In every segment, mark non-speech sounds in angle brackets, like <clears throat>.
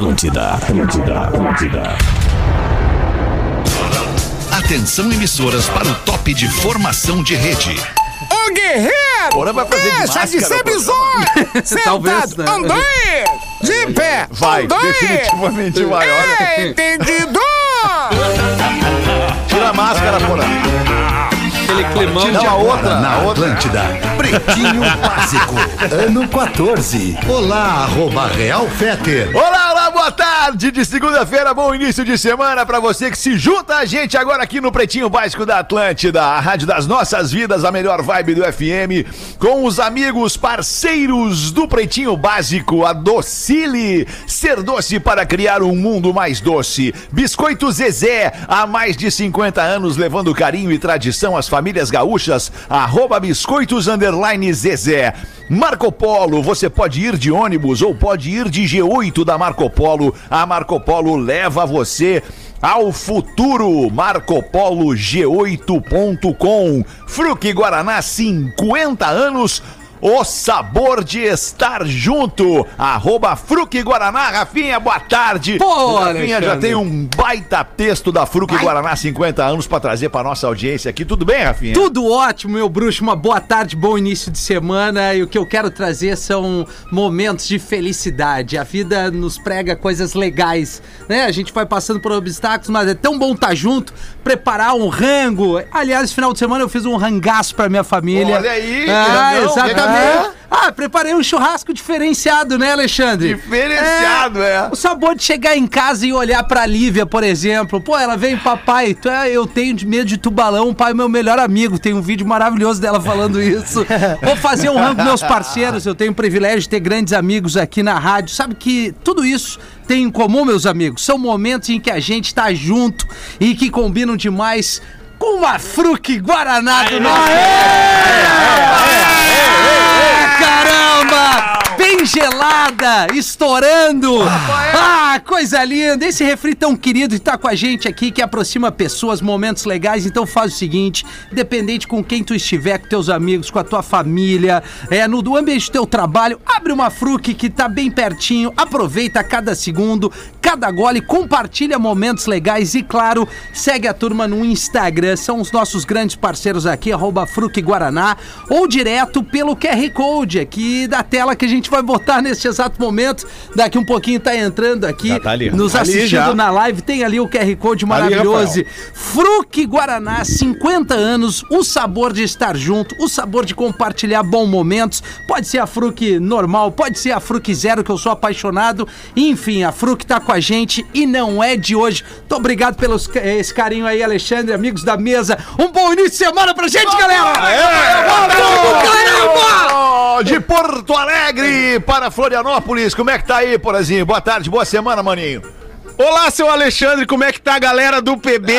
Atlântida, Atlântida, Atlântida. Atenção emissoras para o top de formação de rede. Ô guerreiro! Agora vai fazer de Deixa de ser bizonho! <laughs> Talvez, Sentado! né? Dois! De pé! Vai, dois! definitivamente vai. Olha, É, entendido! tira a máscara, porra. Aquele climão Não, a outra, Na outra. Atlântida. Pretinho Básico. Ano 14. Olá, arroba Real Feter. Olá, olá, boa tarde de segunda-feira, bom início de semana pra você que se junta a gente agora aqui no Pretinho Básico da Atlântida, a rádio das nossas vidas, a melhor vibe do FM, com os amigos parceiros do Pretinho Básico, a Docile, ser doce para criar um mundo mais doce. Biscoito Zezé, há mais de 50 anos levando carinho e tradição às famílias gaúchas, arroba biscoitos underline Zezé. Marco Polo, você pode ir de ônibus ou pode ir de G8 da Marco Polo. A Marco Polo leva você ao futuro. Marcopolo G8.com. Fruque Guaraná, 50 anos. O sabor de estar junto. Arroba Fruque Guaraná. Rafinha, boa tarde. Pô, Rafinha já tem um baita texto da Fruque Guaraná 50 anos pra trazer pra nossa audiência aqui. Tudo bem, Rafinha? Tudo ótimo, meu bruxo. Uma boa tarde, bom início de semana. E o que eu quero trazer são momentos de felicidade. A vida nos prega coisas legais, né? A gente vai passando por obstáculos, mas é tão bom estar junto, preparar um rango. Aliás, final de semana eu fiz um rangaço pra minha família. Olha aí, Ah, exatamente. É? Ah, preparei um churrasco diferenciado, né, Alexandre? Diferenciado, é. O sabor de chegar em casa e olhar pra Lívia, por exemplo. Pô, ela vem, papai, tu é, eu tenho medo de tubalão, o pai é meu melhor amigo. Tem um vídeo maravilhoso dela falando isso. <laughs> Vou fazer um rango com meus parceiros. Eu tenho o privilégio de ter grandes amigos aqui na rádio. Sabe que tudo isso tem em comum, meus amigos. São momentos em que a gente tá junto e que combinam demais com uma fruque Guaraná do nosso. Ah, Caramba! Bem gelada, estourando. Ah, coisa linda. Esse refri tão querido que tá com a gente aqui, que aproxima pessoas, momentos legais. Então faz o seguinte, independente com quem tu estiver, com teus amigos, com a tua família, é, no do ambiente do teu trabalho, abre uma fruque que tá bem pertinho, aproveita cada segundo, cada gole, compartilha momentos legais e, claro, segue a turma no Instagram. São os nossos grandes parceiros aqui, arroba Fruque Guaraná, ou direto pelo QR Code aqui da tela que a gente vai botar neste exato momento. Daqui um pouquinho tá entrando aqui, Já tá ali. nos Ali assistindo já. na live. Tem ali o QR Code maravilhoso. Fruque Guaraná, 50 anos, o sabor de estar junto, o sabor de compartilhar bons momentos. Pode ser a Fruque normal, pode ser a Fruque Zero, que eu sou apaixonado. Enfim, a Fruque tá com a gente e não é de hoje. Muito obrigado pelo esse carinho aí, Alexandre, amigos da mesa. Um bom início de semana pra gente, galera! Caramba! De Porto Alegre para Florianópolis. Como é que tá aí, Porazinho? Boa tarde, boa semana, maninho. Olá, seu Alexandre, como é que tá a galera do PB?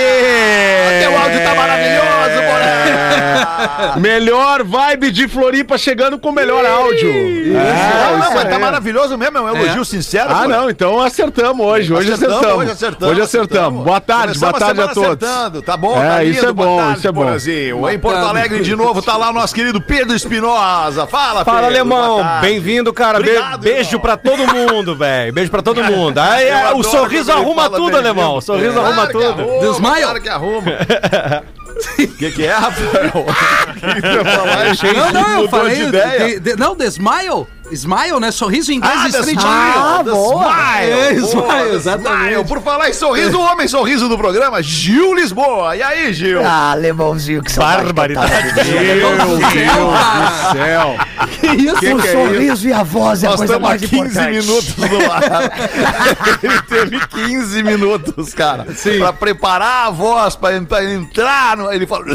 Teu áudio tá maravilhoso, Porã. Melhor vibe de Floripa chegando com o melhor áudio. não, não, isso mas tá aí. maravilhoso mesmo, é um elogio sincero. Ah, Porã. não, então acertamos hoje. Hoje acertamos. Hoje acertamos. Hoje acertamos. Boa tarde, boa Começamos tarde a semana todos. acertando, Tá bom, É, tá isso lindo. é Boa bom, tarde, isso é bom. Porazinho. Em Porto Alegre de novo tá lá o nosso querido Pedro Espinosa. Fala, Fala, Pedro. alemão. boa tarde. Bem-vindo, cara. Be- Obrigado, beijo irmão. pra todo mundo, velho. Beijo pra todo <laughs> mundo. Aí, é, o sorriso ele arruma tudo, alemão. Sorriso Claro arruma tudo. Desmaio? Claro que arruma. O <laughs> que, que é, Rafael? O que que você ia falar? Não, não, eu falei. de ideia. de- de- não, The Smile. Smile, né? Sorriso em inglês Ah, street. The Smile, The Smile. É, Smile, Boa, The exatamente. Smile. Por falar em sorriso, o homem sorriso do programa, Gil Lisboa. E aí, Gil? Ah, alemãozinho, que Barbaridade. Meu Deus do céu. Que isso? Que O que é sorriso e a voz é a Nós coisa estamos há mais 15 importante. minutos no ar. <laughs> Ele teve 15 minutos, cara. Sim. Pra preparar a voz, pra, pra entrar. No... Ele falou.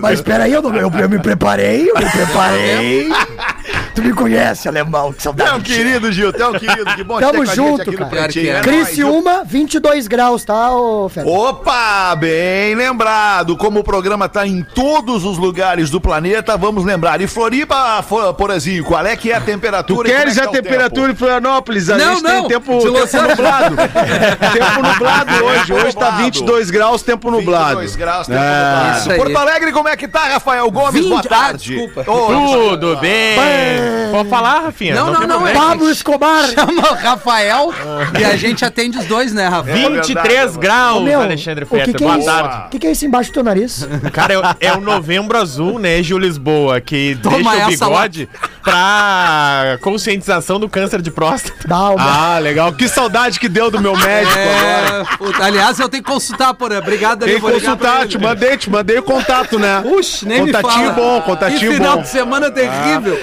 Mas peraí, eu, não- eu, eu me preparei, eu me preparei. <laughs> tu me conhece, alemão, que Tu é saudade. um querido, Gil. Tu é um querido. Que bom <laughs> Tamo ter a junto, aqui no cara. Pretinho. Claro É é. Criciúma, 22 graus, tá, ô Fé? Opa, bem lembrado. Como o programa tá em todos os lugares do planeta, vamos lembrar. E Floripa, Porazinho, qual é que é a Tu temperatura? e queres como é a que tá o temperatura tempo? em Florianópolis? A Não, gente não. tem tempo, <laughs> tempo nublado. tempo nublado hoje. Hoje tá nublado. 22 graus, tempo nublado. 22 graus, tempo É. nublado. Isso aí. Porto Alegre, como é que tá, Rafael Gomes? 20 Boa Ah, tarde. desculpa. Tudo bem. Pode falar, Rafinha. Não, não, tem não, é. Pablo Escobar. Chama o Rafael e a gente atende os dois, né, Rafa? 23 graus, Meu, Alexandre Fetter. que é Boa isso? tarde. O que, que é isso embaixo do teu nariz? Cara, é, é o novembro azul, né, Gil Lisboa, que Toma deixa o bigode pra conscientização do câncer de próstata. Dá uma. Ah, legal. Que saudade que deu do meu médico agora. É, puta, aliás, eu tenho que consultar, porra. Obrigado, Tem que consultar, te mandei, te mandei o contato, né? Puxa, nem me Contatinho bom, contatinho que final bom. de semana terrível.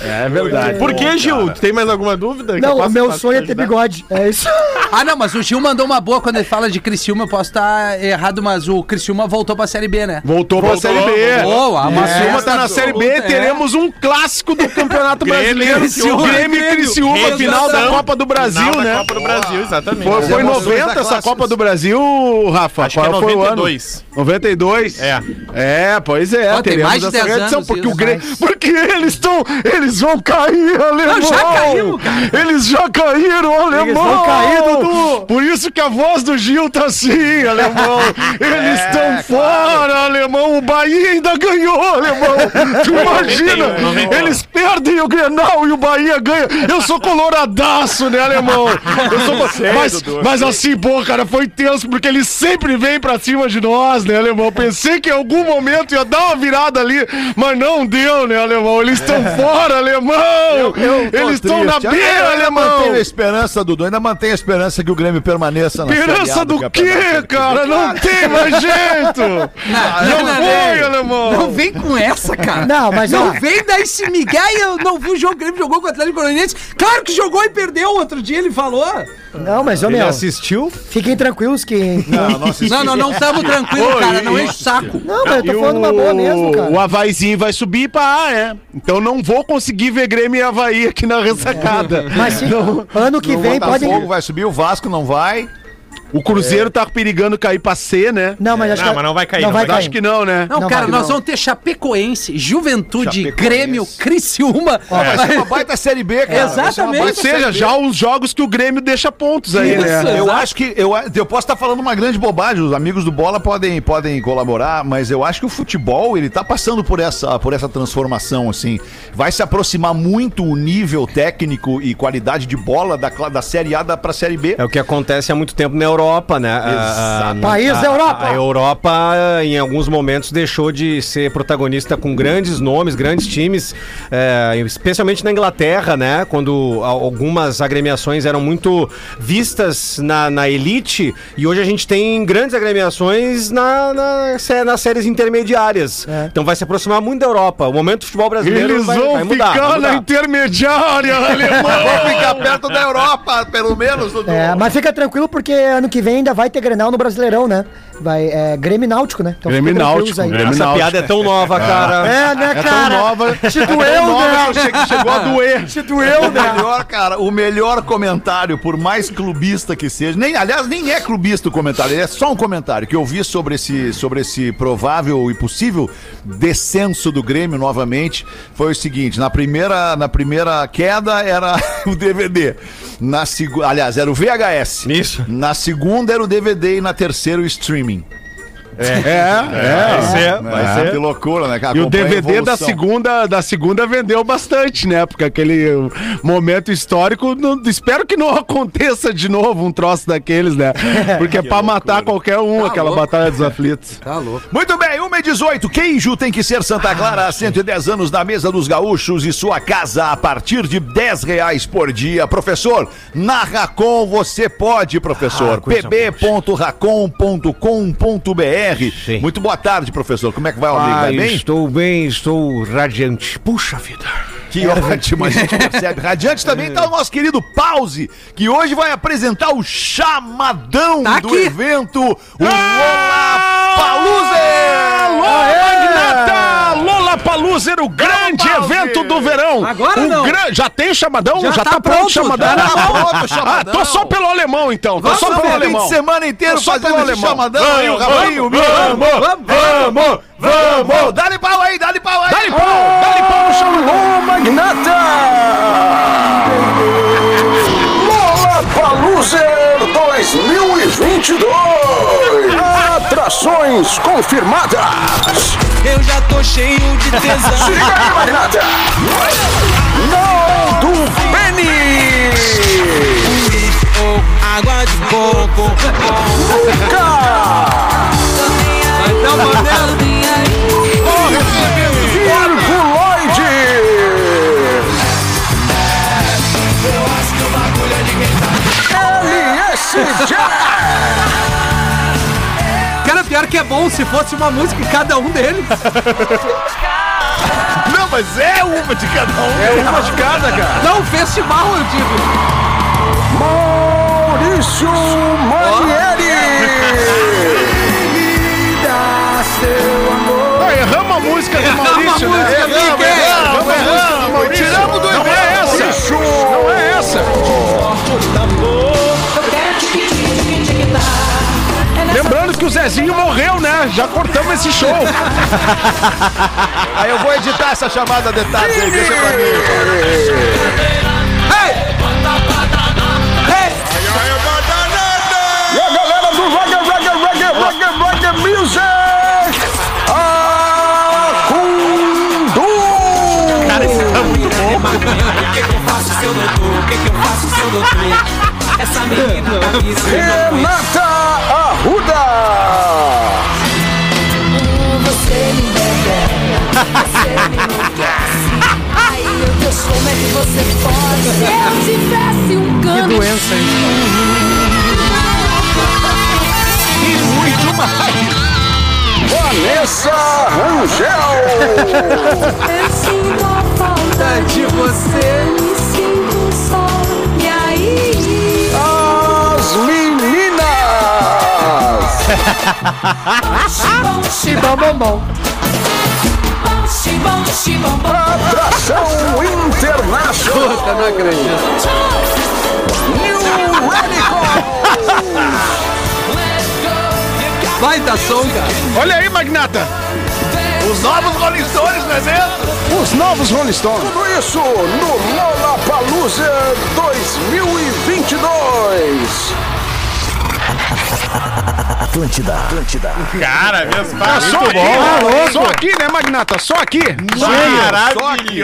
É verdade. Por que, Gil? Tu tem mais alguma dúvida? que Não, o meu sonho é te ter bigode. É isso. <laughs> Ah, não, mas o Gil mandou uma boa quando ele fala de Criciúma. Eu posso estar errado, mas o Criciúma voltou pra Série B, né? Voltou pra Voltou, Série B. Ah, O uma Criciúma festa tá na Série B, é. teremos um clássico do Campeonato Brasileiro. Criciúma. Grêmio e Criciúma, Grêmio. final da. Copa do Brasil, Final da né? Copa do Brasil, exatamente. Foi, foi emoções 90 da essa. Copa do Brasil, Rafa? Acho que é Qual foi o ano? 92. 92? É. É, pois é. Tem teremos mais de essa 10 reedição, anos porque o. Grêmio. Porque eles estão. Eles vão cair, alemão! Não, já caímos, cara. Eles já caíram, alemão! vão cair, Dudu. Por isso que a voz do Gil tá assim, alemão! Eles É, estão fora, alemão! O Bahia ainda ganhou, alemão! Tu <laughs> imagina? 91, 91. Eles perdem o Grenal e o Bahia ganha! Eu sou coloradaço, né, alemão? Eu sou... mas, mas assim, pô, cara, foi tenso, porque eles sempre vêm pra cima de nós, né, alemão? Pensei que em algum momento ia dar uma virada ali, mas não deu, né, alemão? Eles estão fora, alemão! Tô eles estão na beira, Eu ainda mantenho a alemão! esperança, Dudu. Ainda mantenho a esperança que o Grêmio permaneça na Esperança do quê, cara? Não tem mais jeito! Não foi, alemão! Não vem com essa, cara. Não, mas, Não ó. vem dar esse Miguel. Eu não vi o jogo. O Grêmio jogou com o Atlético Goianiense. Claro que jogou e perdeu outro dia, ele falou. Não, mas, ô, Ele meu, assistiu? fiquem tranquilos que. Não, não. <laughs> Não, não, não estamos tranquilos, cara. Não enche o saco. Não, mas eu tô falando uma boa mesmo, O cara. Havaizinho vai subir pra A, é. Então não vou conseguir ver Grêmio e Havaí aqui na ressacada. Mas se, ano que O vem pode. Botafogo vai subir, o Vasco não vai. O Cruzeiro tá perigando cair pra C, né? Não, mas acho Não, que. mas não vai cair, Não não vai vai Acho cair. que não, né? Não, Não, cara, nós não. vamos ter Chapecoense, Juventude, Chapecoense. Grêmio, Criciúma. Vai ser uma baita Série B, cara. Exatamente. Ou seja, já os jogos que o Grêmio deixa pontos aí, Isso. né? Eu Exato. acho que. Eu, eu posso estar falando uma grande bobagem, os amigos do Bola podem, podem colaborar, mas eu acho que o futebol ele tá passando por essa, por essa transformação, assim. Vai se aproximar muito o nível técnico e qualidade de bola da, da Série A da, pra Série B. É o que acontece há muito tempo na Europa, né? A- a- País da Europa. A, Europa, em alguns momentos, deixou de ser protagonista com grandes nomes, grandes times, é, especialmente na Inglaterra, né? Quando algumas agremiações eram muito vistas na, na elite, e hoje a gente tem grandes agremiações na, na nas séries intermediárias. É. Então vai se aproximar muito da Europa. O momento do futebol brasileiro Eles vai, vão vai mudar. ficar vai na mudar. intermediária, <laughs> alemão! Vamos ficar perto da Europa, pelo menos. É, mas fica tranquilo porque ano que vem ainda vai ter Grenal no Brasileirão, né? Vai, é, Grêmio Náutico, né? Então Grêmio Náutico, aí. Grêmio Essa piada é tão nova, cara. É, né, É tão cara? nova. Te é doeu, né? che- Chegou a <laughs> doer. Te doeu, O né? melhor, cara, o melhor comentário, por mais clubista que seja, nem, aliás, nem é clubista o comentário, ele é só um comentário que eu vi sobre esse, sobre esse provável e possível descenso do Grêmio novamente, foi o seguinte, na primeira, na primeira queda era <laughs> o DVD, na aliás, era o VHS. Isso. Na segunda era o DVD e na terceira o streaming. É, é. Vai ser, vai É, ser. Que loucura, né, cara? E o DVD da segunda, da segunda vendeu bastante, né? Porque aquele uh, momento histórico, não- espero que não <laughs> aconteça de novo um troço daqueles, né? <laughs> Porque é pra matar qualquer um, aquela louco. batalha dos aflitos. <laughs> Tá louco. Muito bem, 1 e 18. Queijo tem que ser Santa Clara há 110 anos na mesa dos gaúchos e sua casa a partir de 10 reais por dia. Professor, na Racon você pode, professor. Ah, pb.racon.com.br. Sim. Muito boa tarde, professor. Como é que vai, o amigo? Vai bem? estou bem, estou radiante. Puxa vida. Que ótimo, a gente <laughs> percebe. Radiante também tá o nosso querido Pause, que hoje vai apresentar o chamadão Tá do evento, o Lola Magnata! Lola Paluser, o grande evento do verão. Agora o não. gran- Já tem chamadão? Já Já, tá tá, pronto o pronto, chamadão? já tá pronto o Ah, chamadão. tô só pelo alemão, então. Tô só Vamos pelo alemão. de semana só fazendo alemão. chamadão aí, o o Mico. Vamos, vamos, vamos. Dá-lhe pau aí, dá-lhe pau aí. Dá-lhe pau, dá-lhe pau no chamadão. Magnata! Lola Paluser 2022! Inscrições confirmadas. Eu já tô cheio de tesão. <laughs> Se liga aí, Magnata. Naldo Beni. Água de coco. LSJ. Cara, pior que é bom se fosse uma música em cada um deles. <laughs> Não, mas é uma de cada um. É uma de cada, cara. Não, festival, eu digo. Maurício Manieri. Erramos a música do Maurício, Erramos a né? música, Miguel. Erramos, erramos, Maurício. Tiramos do Não que o Zezinho morreu, né? Já cortamos esse show. Aí eu vou editar essa chamada de detalhes aí, deixa pra mim. E a galera do Reggae, Reggae, Reggae, Reggae, Reggae Music. Acundu. O que que eu faço se eu não tô? O que que eu faço se eu não tô? Essa menina tá me ensinando. Você pode? Se eu tivesse um Que cano. doença, hein? Vanessa Rangel. Eu sinto a falta de você. Me sinto só. E aí? As meninas. Chibom, <laughs> chibom, bom, bom. Chibom, chibom, bom. Atração Internacional. Puta, não acredito. New Radical. Vai dar som, cara. Olha aí, Magnata. Os novos Rolling Stones, não é mesmo? Os novos Rolling Stones. Tudo isso no Lollapalooza 2022. Atlântida, Atlântida. Cara, mesmo. Ah, só aqui, né? Só aqui, né, Magnata? Só aqui. Só aqui.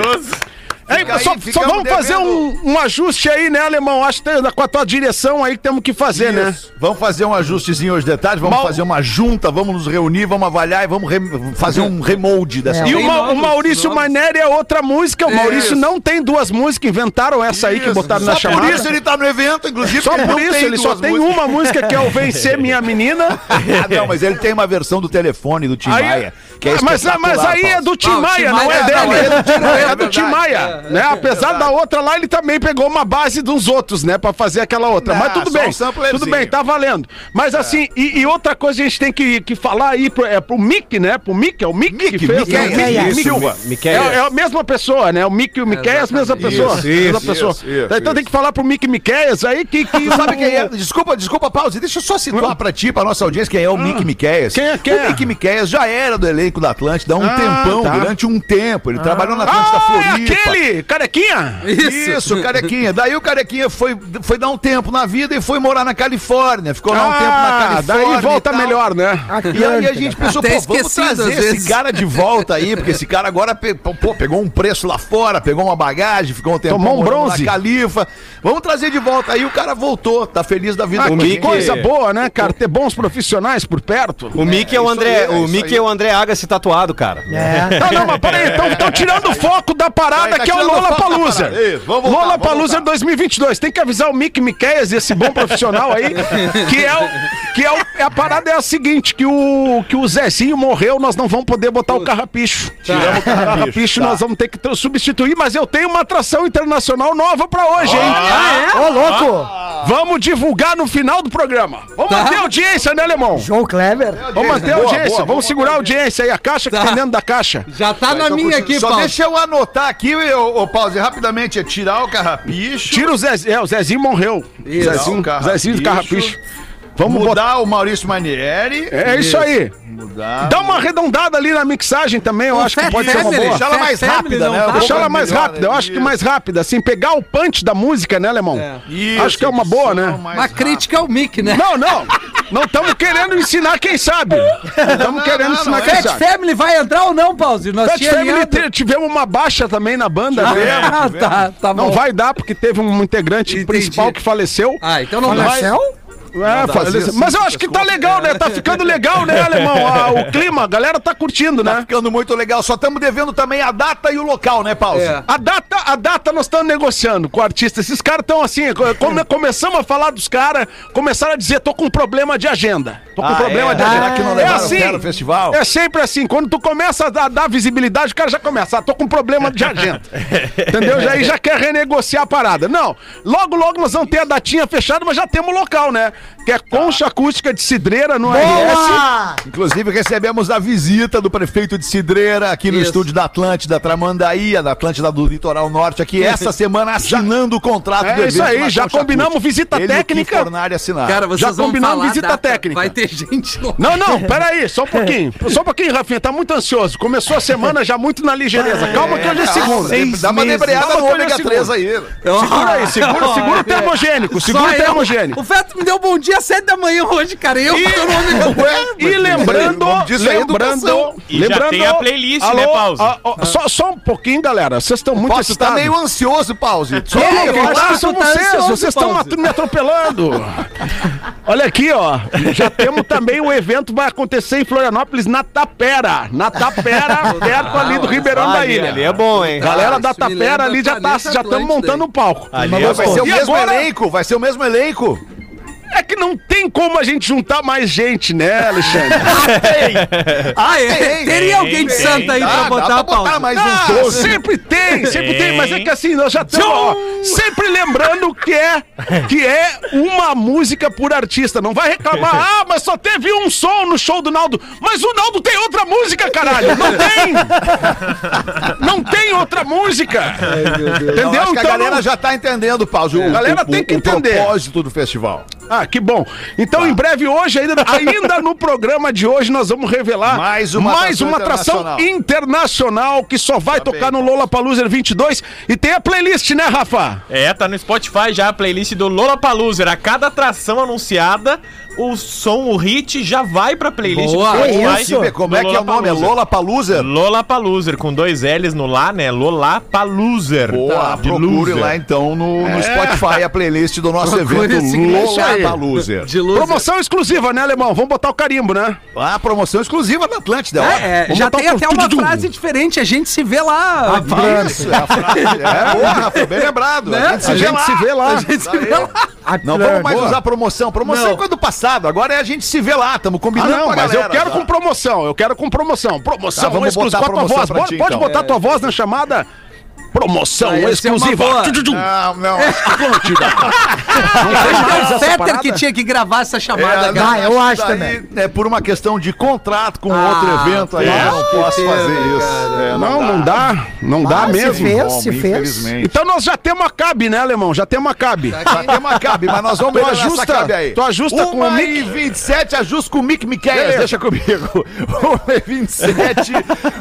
Ei, aí, só, só vamos fazer um, um ajuste aí, né, Alemão? Acho que tem- com a tua direção aí que temos que fazer, né? Isso. Vamos fazer um ajustezinho hoje de tarde, vamos Mal- fazer uma junta, vamos nos reunir, vamos avaliar e vamos re- fazer um remold dessa E o, Ma- novos, o Maurício novos. Maneri é outra música. O Maurício Isso. não tem duas músicas, inventaram essa aí que Isso. botaram Só na chamada. por isso ele tá no evento, inclusive. Só por não isso, ele só tem músicas. uma música que é o <laughs> Vencer Minha Menina. Ah, não, mas ele tem uma versão do telefone do Tim Aí- Maia. Que é Ah, mas, mas aí é Paulo. do Tim Não, Maia, Tim não Maia é é- dele. não, é do Tim Maia, É é. É, né? é Apesar da outra lá, ele também pegou uma base dos outros, né? Pra fazer aquela outra. Não, mas tudo bem. um tudo bem, tá valendo. Mas assim, e, e outra coisa a gente tem que, que falar aí pro, é, pro Mick, né? Pro Mick, é o Mick, que Mick, fez. Mick, né? Mick, Mick Silva. É, é a mesma pessoa, né? O Mick e o Miqueias, mesma pessoa. Isso, mesma isso, pessoa. isso, isso, então tem que falar pro Mick Miqueias aí que. que <laughs> sabe quem é? Desculpa, desculpa, pause. Deixa eu só situar pra ti, pra nossa audiência, quem é o Mickey Miqueias. Quem é, quem é? O Mickey Miqueias já era do elenco da Atlântida há um Ah, tempão, tá. durante um tempo. Ele trabalhou na Atlântida Ah, é Floripa. Aquele! Carequinha! Isso. carequinha. Daí o carequinha foi, foi dar um tempo na vida e foi morar na Califórnia. Ficou lá um tempo na Ah, Califórnia. daí volta e melhor, né? E aí a gente pensou, Até pô, vamos trazer esse vezes. cara de volta aí, porque esse cara agora pe- pô, pegou um preço lá fora, pegou uma bagagem, ficou um tempo Tomou um bronze. na Califa. Vamos trazer de volta. Aí o cara voltou, tá feliz da vida. Ah, que coisa boa, né, cara? Ter bons profissionais por perto. O Mickey é, o isso André, aí, é o isso Mickey aí. é o André Agassi tatuado, cara. Não, não, mas peraí, <laughs> estão tirando o foco da parada tá que é o Lola Palusa. Lola Palusa voltar. 2022. Tem que avisar o Mick Miqueias, esse bom profissional aí, que é o. Que é o, a parada é a seguinte: que o, que o Zezinho morreu, nós não vamos poder botar o carrapicho. Tiramos o carrapicho, tá. nós vamos ter que substituir, mas eu tenho uma atração internacional nova pra hoje, hein? Ah, é? Ô, louco! Vamos divulgar no final do programa. Vamos Tá. manter a audiência, né, Alemão? João Kleber. Vamos manter a Boa, audiência, boa, vamos vamos segurar a audiência aí, a caixa que Tá. tem dentro da caixa. Já tá na Então, minha aqui, Só Paulo. deixa eu anotar aqui, ô, ô Pause, rapidamente, é tirar o carrapicho. Tira o Zezinho, é, o Zezinho morreu. Isso. Zezinho, carrapicho. Zezinho do Carrapicho. Vamos. Mudar o Maurício Manieri. É isso aí. Mudar. Dá uma arredondada ali na mixagem também, eu O acho que Fat pode ser uma Family, boa. Deixar ela Fat mais Family rápida, né? tá? Deixar ela mais melhor, rápida, eu né? acho que mais rápida, assim, pegar o punch da música, né, Alemão? Isso, Acho que é uma boa, né? Uma crítica ao Mick, né? Não, não. Não estamos querendo ensinar quem sabe. Estamos querendo não, ensinar não, quem Fat sabe. Family vai entrar ou não, Pause? Nós Fat Family te- tivemos uma baixa também na banda, né? Ah, tá, tá bom. Não vai dar porque teve um integrante Entendi. principal que faleceu. Ah, então não Mas- vai. É, assim, Mas eu acho que tá legal, né? Tá ficando legal, né, alemão? Ah, o <laughs> clima, a galera tá curtindo, Tá né? ficando muito legal. Só estamos devendo também a data e o local, né, Pause? É. A data, a data nós estamos negociando com o artista. Esses caras estão assim, co- <laughs> come- começamos a falar dos caras, começaram a dizer, tô com problema de agenda. Tô com Ah, problema é? de agenda. que não é assim. o festival? É sempre assim. Quando tu começa a dar, dar visibilidade, o cara já começa. Ah, tô com problema de agenda. <laughs> Entendeu? Já, aí já quer renegociar a parada. Não. Logo, logo nós vamos ter a datinha fechada, mas já temos o local, né? Que é Concha Acústica de Cidreira no RS. Boa! Inclusive, recebemos a visita do prefeito de Cidreira aqui no Isso. estúdio da Atlântida, Tramandaí, a da Atlântida do Litoral Norte, aqui <laughs> essa semana assinando o contrato É isso aí, já combinamos visita técnica. Fornari assinaram. Cara, vocês Já vão combinamos falar visita data. técnica. Vai ter gente lá. Não, não, <laughs> peraí, só um pouquinho. Só um pouquinho, Rafinha, tá muito ansioso. Começou a semana já muito na ligeireza. Calma que hoje é segunda. Dá uma debreada Calma no é ômega 3 segunda. aí. Segura aí, segura, segura o termogênico, segura o termogênico. O Feto me deu bom dia às 7 da manhã hoje, cara. E eu E- tô no ômega <laughs> E lembrando, é lembrando. E já lembrando, tem a playlist, né, Pause? ah, ó, só, só um pouquinho, galera. Vocês estão muito estar excitados. meio ansioso, Pause. Só É, um eu pouquinho. acho que são tá vocês, ansioso, vocês estão me atropelando. Olha aqui, ó. Já temos também o evento vai acontecer em Florianópolis na Tapera. Na Tapera, <laughs> perto ali do Ribeirão da Ali, Ilha. ali é bom, hein? Galera Ah, da Tapera ali já tá, já estamos montando o palco. Ali é vai ser o E mesmo agora- elenco, vai ser o mesmo elenco. É que não tem como a gente juntar mais gente, né, Alexandre? <laughs> Ah, é? Tem, Teria alguém de tem. Santa aí Dá, pra dá botar pra a pauta. botar mais Ah, 12. sempre tem, sempre tem, Tem. mas é que assim, nós já estamos ó, sempre lembrando que é, que é uma música por artista. Não vai reclamar, <laughs> ah, mas só teve um som no show do Naldo. Mas o Naldo tem outra música, caralho. Não tem! Não tem outra música! Entendeu? Eu acho que a Então galera não- já tá entendendo, Pause. O, A galera o- tem que o entender. propósito do festival. Ah, que bom. Então, em breve, hoje, ainda, ainda no programa de hoje, nós vamos revelar Mais uma mais atração uma atração internacional. internacional que só vai tocar no Lola Paluser 22. E tem a playlist, né, Rafa? É, tá no Spotify já a playlist do Lollapalooza. A cada atração anunciada, o som, o hit já vai pra playlist Boa. do Spotify. Que isso? do Como é que é o nome? É Lola Palusa? Lollapalooza, com dois L's no lá, né? Lollapalooza. Boa, De procure loser. lá então no, no Spotify a playlist do nosso Procure evento. Lola luz. Promoção exclusiva, né, Alemão? Vamos botar o carimbo, né? A promoção exclusiva da Atlântida. É, é, já tem até uma frase diferente, a gente se vê lá. Isso, é a frase. É, boa, Rafa, bem lembrado. Né? A gente se A vê gente lá. se vê lá. A gente se vê lá. Não vamos mais usar promoção. Promoção é coisa do Agora é a gente se vê lá. Estamos Ah, combinando não, com a mas galera. eu quero tá? com promoção, eu quero com promoção. Promoção Tá, vamos exclusiva. botar a tua voz. Pode, ti, pode então. botar tua voz na chamada promoção uma exclusiva. Não, não. Atlântida. <laughs> Não Acho que é o Fetter que tinha que gravar essa chamada, É, cara. Ah, eu acho daí também. É por uma questão de contrato com Ah, outro evento aí. é. Eu não posso fazer isso. É, Não, não dá. Não dá Ah, se mesmo. fez, Como, se fez. Então nós já temos a cabe, né, alemão? Já temos a cabe. Já tem uma cabe, mas nós vamos Tu melhorar ajusta- essa cabe aí. tu ajusta com o Uma Mick? e 27, ajusta com o Mick Beleza. deixa comigo. <laughs> Uma e 27,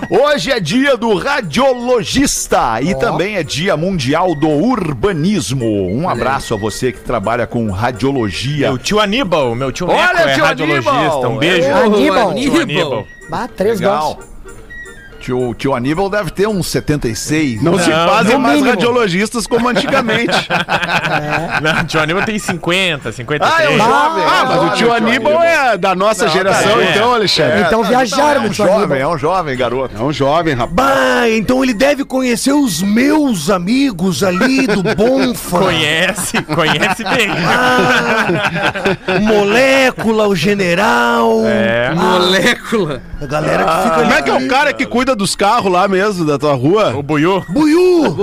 hoje é dia do radiologista e também é dia mundial do urbanismo. Um abraço a você que trabalha com radiologia. Meu tio Aníbal, meu tio Neco Olha, é tio radiologista. Aníbal. Um beijo. É, Aníbal. Aníbal. Ah, três Legal. doses. Tio, tio Aníbal deve ter uns 76. Não, se Não, fazem no mais mínimo. radiologistas como antigamente. <laughs> Não, tio Aníbal tem 50, 53. Ah, é um jovem. ah, é mas o tio Aníbal é da nossa geração, tá, é. então, Alexandre. Então viajaram é um jovem, Aníbal. é um jovem, garoto. É um jovem, rapaz. Bah, então ele deve conhecer os meus amigos ali do Bonfa. Conhece, conhece bem. O Molécula, o General. É. Molécula. A galera que fica ali. Como é que é o cara que cuida dos carros lá mesmo, da tua rua? O Buiú. Buiú!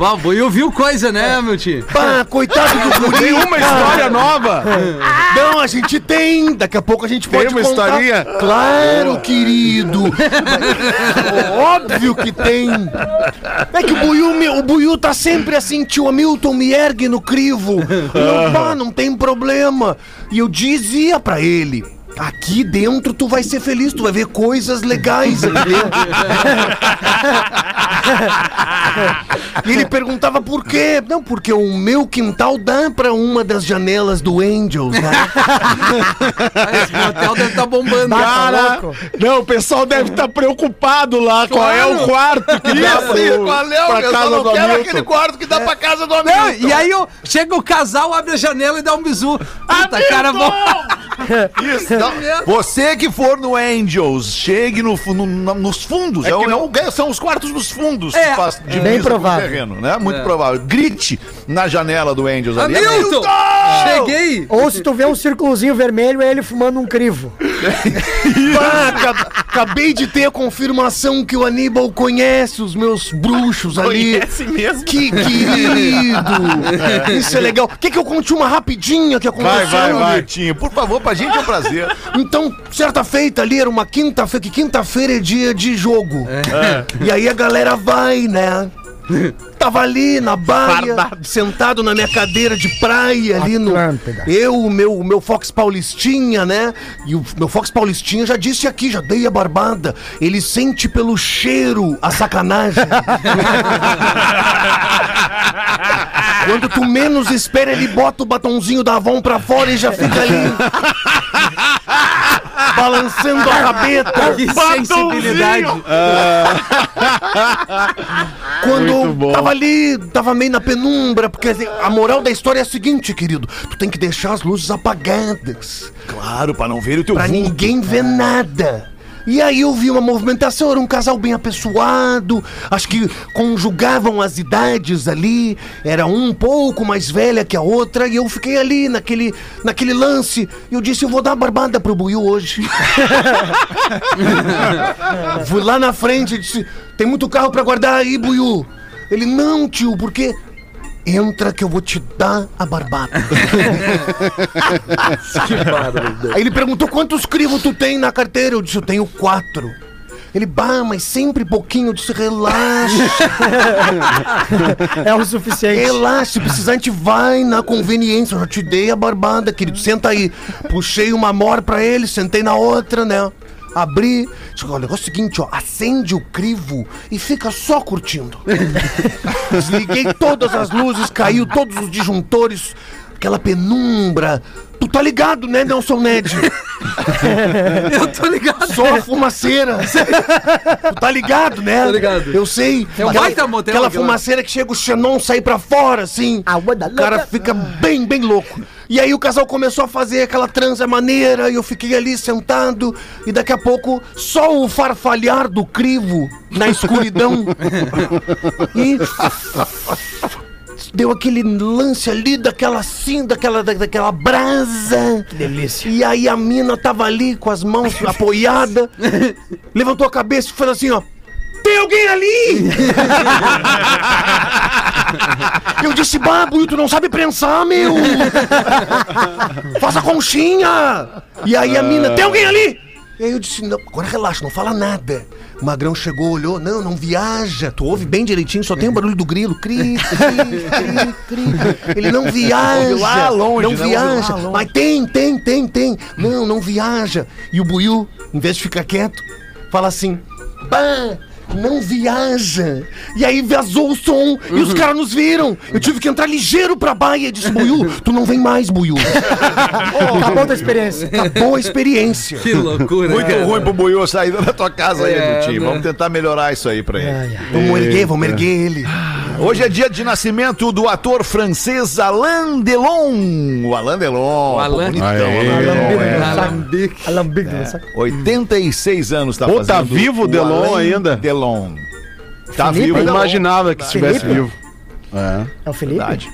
Ó, o Buiu viu coisa, né, meu tio? Pá, coitado do guri. Tem uma história nova. Não, a gente tem. Daqui a pouco a gente pode uma contar. historinha? Claro, querido. Óbvio que tem. É que o Buiu, me- o Buiu tá sempre assim, tio Hamilton, me ergue no crivo. Não, pá, não tem problema. E eu dizia pra ele... Aqui dentro tu vai ser feliz, tu vai ver coisas legais aqui dentro. E <laughs> ele perguntava por quê? Não, porque o meu quintal dá pra uma das janelas do Angels, né? <laughs> Esse motel deve estar bombando. Cara, não, o pessoal deve estar preocupado lá. Qual é o quarto que dá pro, Isso, qual é o pra casa não do quero Hamilton? aquele quarto que dá pra casa do Não, amigo. e aí eu, chega o casal, abre a janela e dá um bisu. Puta, cara, bom. <laughs> Isso, não. Você que for no Angels, chegue no, no- no- nos fundos. É, é o- são os quartos dos fundos É. que faz divisa Bem provável. terreno, né? Muito provável. Grite na janela do Angels ali. Hamilton! Cheguei! Ou se tu vê um círculozinho vermelho, é ele fumando um crivo. <laughs> Pá, aca- acabei de ter a confirmação que o Aníbal conhece os meus bruxos ali. Conhece mesmo? Que querido! Isso é legal. Quer que eu conte uma rapidinha que aconteceu? Vai, vai, vai. Miltinho. Por favor, pra gente é um prazer. Então, certa feita ali, era uma quinta-feira, que quinta-feira é dia de jogo. E aí a galera vai, né? <laughs> Tava ali na baia, Fardado. sentado na minha cadeira de praia ali no. Atlântida. Eu, o meu, o meu Fox Paulistinha, né? E o meu Fox Paulistinha já disse aqui, já dei a barbada. Ele sente pelo cheiro a sacanagem. <laughs> Quando tu menos espera, ele bota o batonzinho da Avon pra fora e já fica ali. <laughs> balançando a rabeta. Que sensibilidade. Quando Muito bom. tava ali, tava meio na penumbra, porque assim, a moral da história é a seguinte, querido: tu tem que deixar as luzes apagadas, Claro, pra não ver o teu pra vulto. ninguém ver nada. E aí eu vi uma movimentação, era um casal bem apessoado, acho que conjugavam as idades ali, era um pouco mais velha que a outra, e eu fiquei ali naquele, naquele lance, e eu disse, eu vou dar uma barbada pro Buiu hoje. <laughs> Fui lá na frente e disse: Tem muito carro pra guardar aí, Buiu. Ele, não, tio, porque. Entra que eu vou te dar a barbada. <laughs> aí ele perguntou quantos crivos tu tem na carteira. Eu disse, eu tenho quatro. Ele, bah, mas sempre pouquinho. Eu disse, relaxa, <laughs> É o suficiente. relaxa. Se precisar, a gente vai na conveniência. Eu já te dei a barbada, querido. Senta aí. Puxei uma mor pra ele, sentei na outra, né? Abri, disse, o negócio é o seguinte, ó, acende o crivo e fica só curtindo. <laughs> Desliguei todas as luzes, caiu todos os disjuntores, aquela penumbra. Tu tá ligado, né, Nelson Ned? <laughs> Eu tô ligado. Só a fumaceira. tu tá ligado, né? Tô ligado. Eu sei. É um aquela, baita motel aquela fumaceira que chega o xenon sair pra fora, assim. Ah, O cara fica bem, bem louco. E aí o casal começou a fazer aquela transa maneira e eu fiquei ali sentado e daqui a pouco só o farfalhar do crivo na escuridão. <laughs> e deu aquele lance ali daquela assim, daquela, da- daquela brasa. Que delícia. E aí a mina tava ali com as mãos <laughs> apoiadas, levantou a cabeça e fez assim, ó. Tem alguém ali? <laughs> Eu disse, Babu, tu não sabe prensar, meu! <laughs> Faça conchinha! E aí a mina, tem alguém ali? E aí eu disse, não, agora relaxa, não fala nada. O Magrão chegou, olhou, não, não viaja. Tu ouve bem direitinho, só tem o barulho do grilo. Cri, cri, cri, cri. Ele não viaja. Lá longe, não né? Ouve viaja. longe. Mas tem, tem, tem, tem. Não, não viaja. E o Buiu, em vez de ficar quieto, fala assim, bah, não viaja. E aí vazou o som e os caras nos viram. Eu tive que entrar ligeiro pra baia e disse, Buiu, tu não vem mais, Buiu. <laughs> Acabou a experiência. Acabou a experiência. Que loucura, Muito cara. ruim pro Buiu sair da tua casa aí, É, Ediltinho. né? Vamos tentar melhorar isso aí pra ele. Vamos erguer, vamos erguer ele. Hoje é dia de nascimento do ator francês Alain Delon. O Alain Delon. O Alain. bonitão, Aê. Alain Delon, é. Alambique. Alambique, não sabe? 86 anos tá Pô, fazendo. tá vivo o Delon Alain ainda? Delon. Tá Felipe? vivo. Eu imaginava que estivesse Felipe? vivo. É. É o Felipe? Verdade.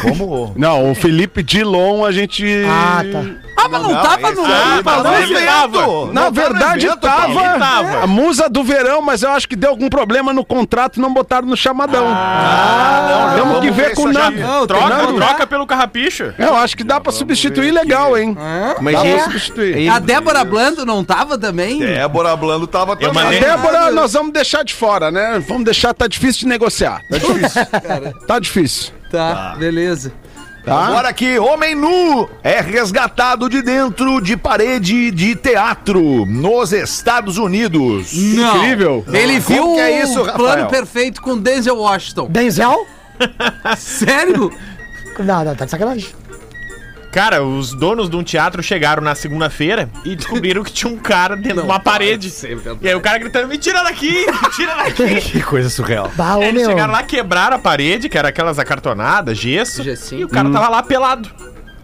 Como? Não, o Felipe Dilon a gente. Ah, tá. Ah, mas não tava no tá evento. tava. Não Na tá verdade, evento, tava, tava. a musa do verão, mas eu acho que deu algum problema no contrato, não botaram no chamadão. Ah, não, Temos vamos que ver ver com nada. aí. Não, Troca, nada. troca pelo carrapicho. Eu acho que dá pra substituir legal, hein? Mas Dá pra e- substituir. A Débora Blando não tava também? Débora Blando tava também. mandei- Débora, nós vamos deixar de fora, né? Vamos deixar, tá difícil de negociar. Tá <laughs> difícil. tá difícil. Tá, beleza. Tá? Agora aqui, homem nu é resgatado de dentro de parede de teatro nos Estados Unidos. Não. Incrível. Ele Como viu que é o isso, Rafael? plano perfeito com Denzel Washington. Denzel? <laughs> Sério? Não, não, tá de sacanagem. Cara, os donos de um teatro chegaram na segunda-feira e descobriram que tinha um cara dentro de uma parede. E aí o cara gritando, me tira daqui, me tira daqui. <laughs> Que coisa surreal. Bah, ô, Aí eles meu. chegaram lá, quebraram a parede, que era aquelas acartonadas, gesso. Gessinho. E o cara tava lá pelado.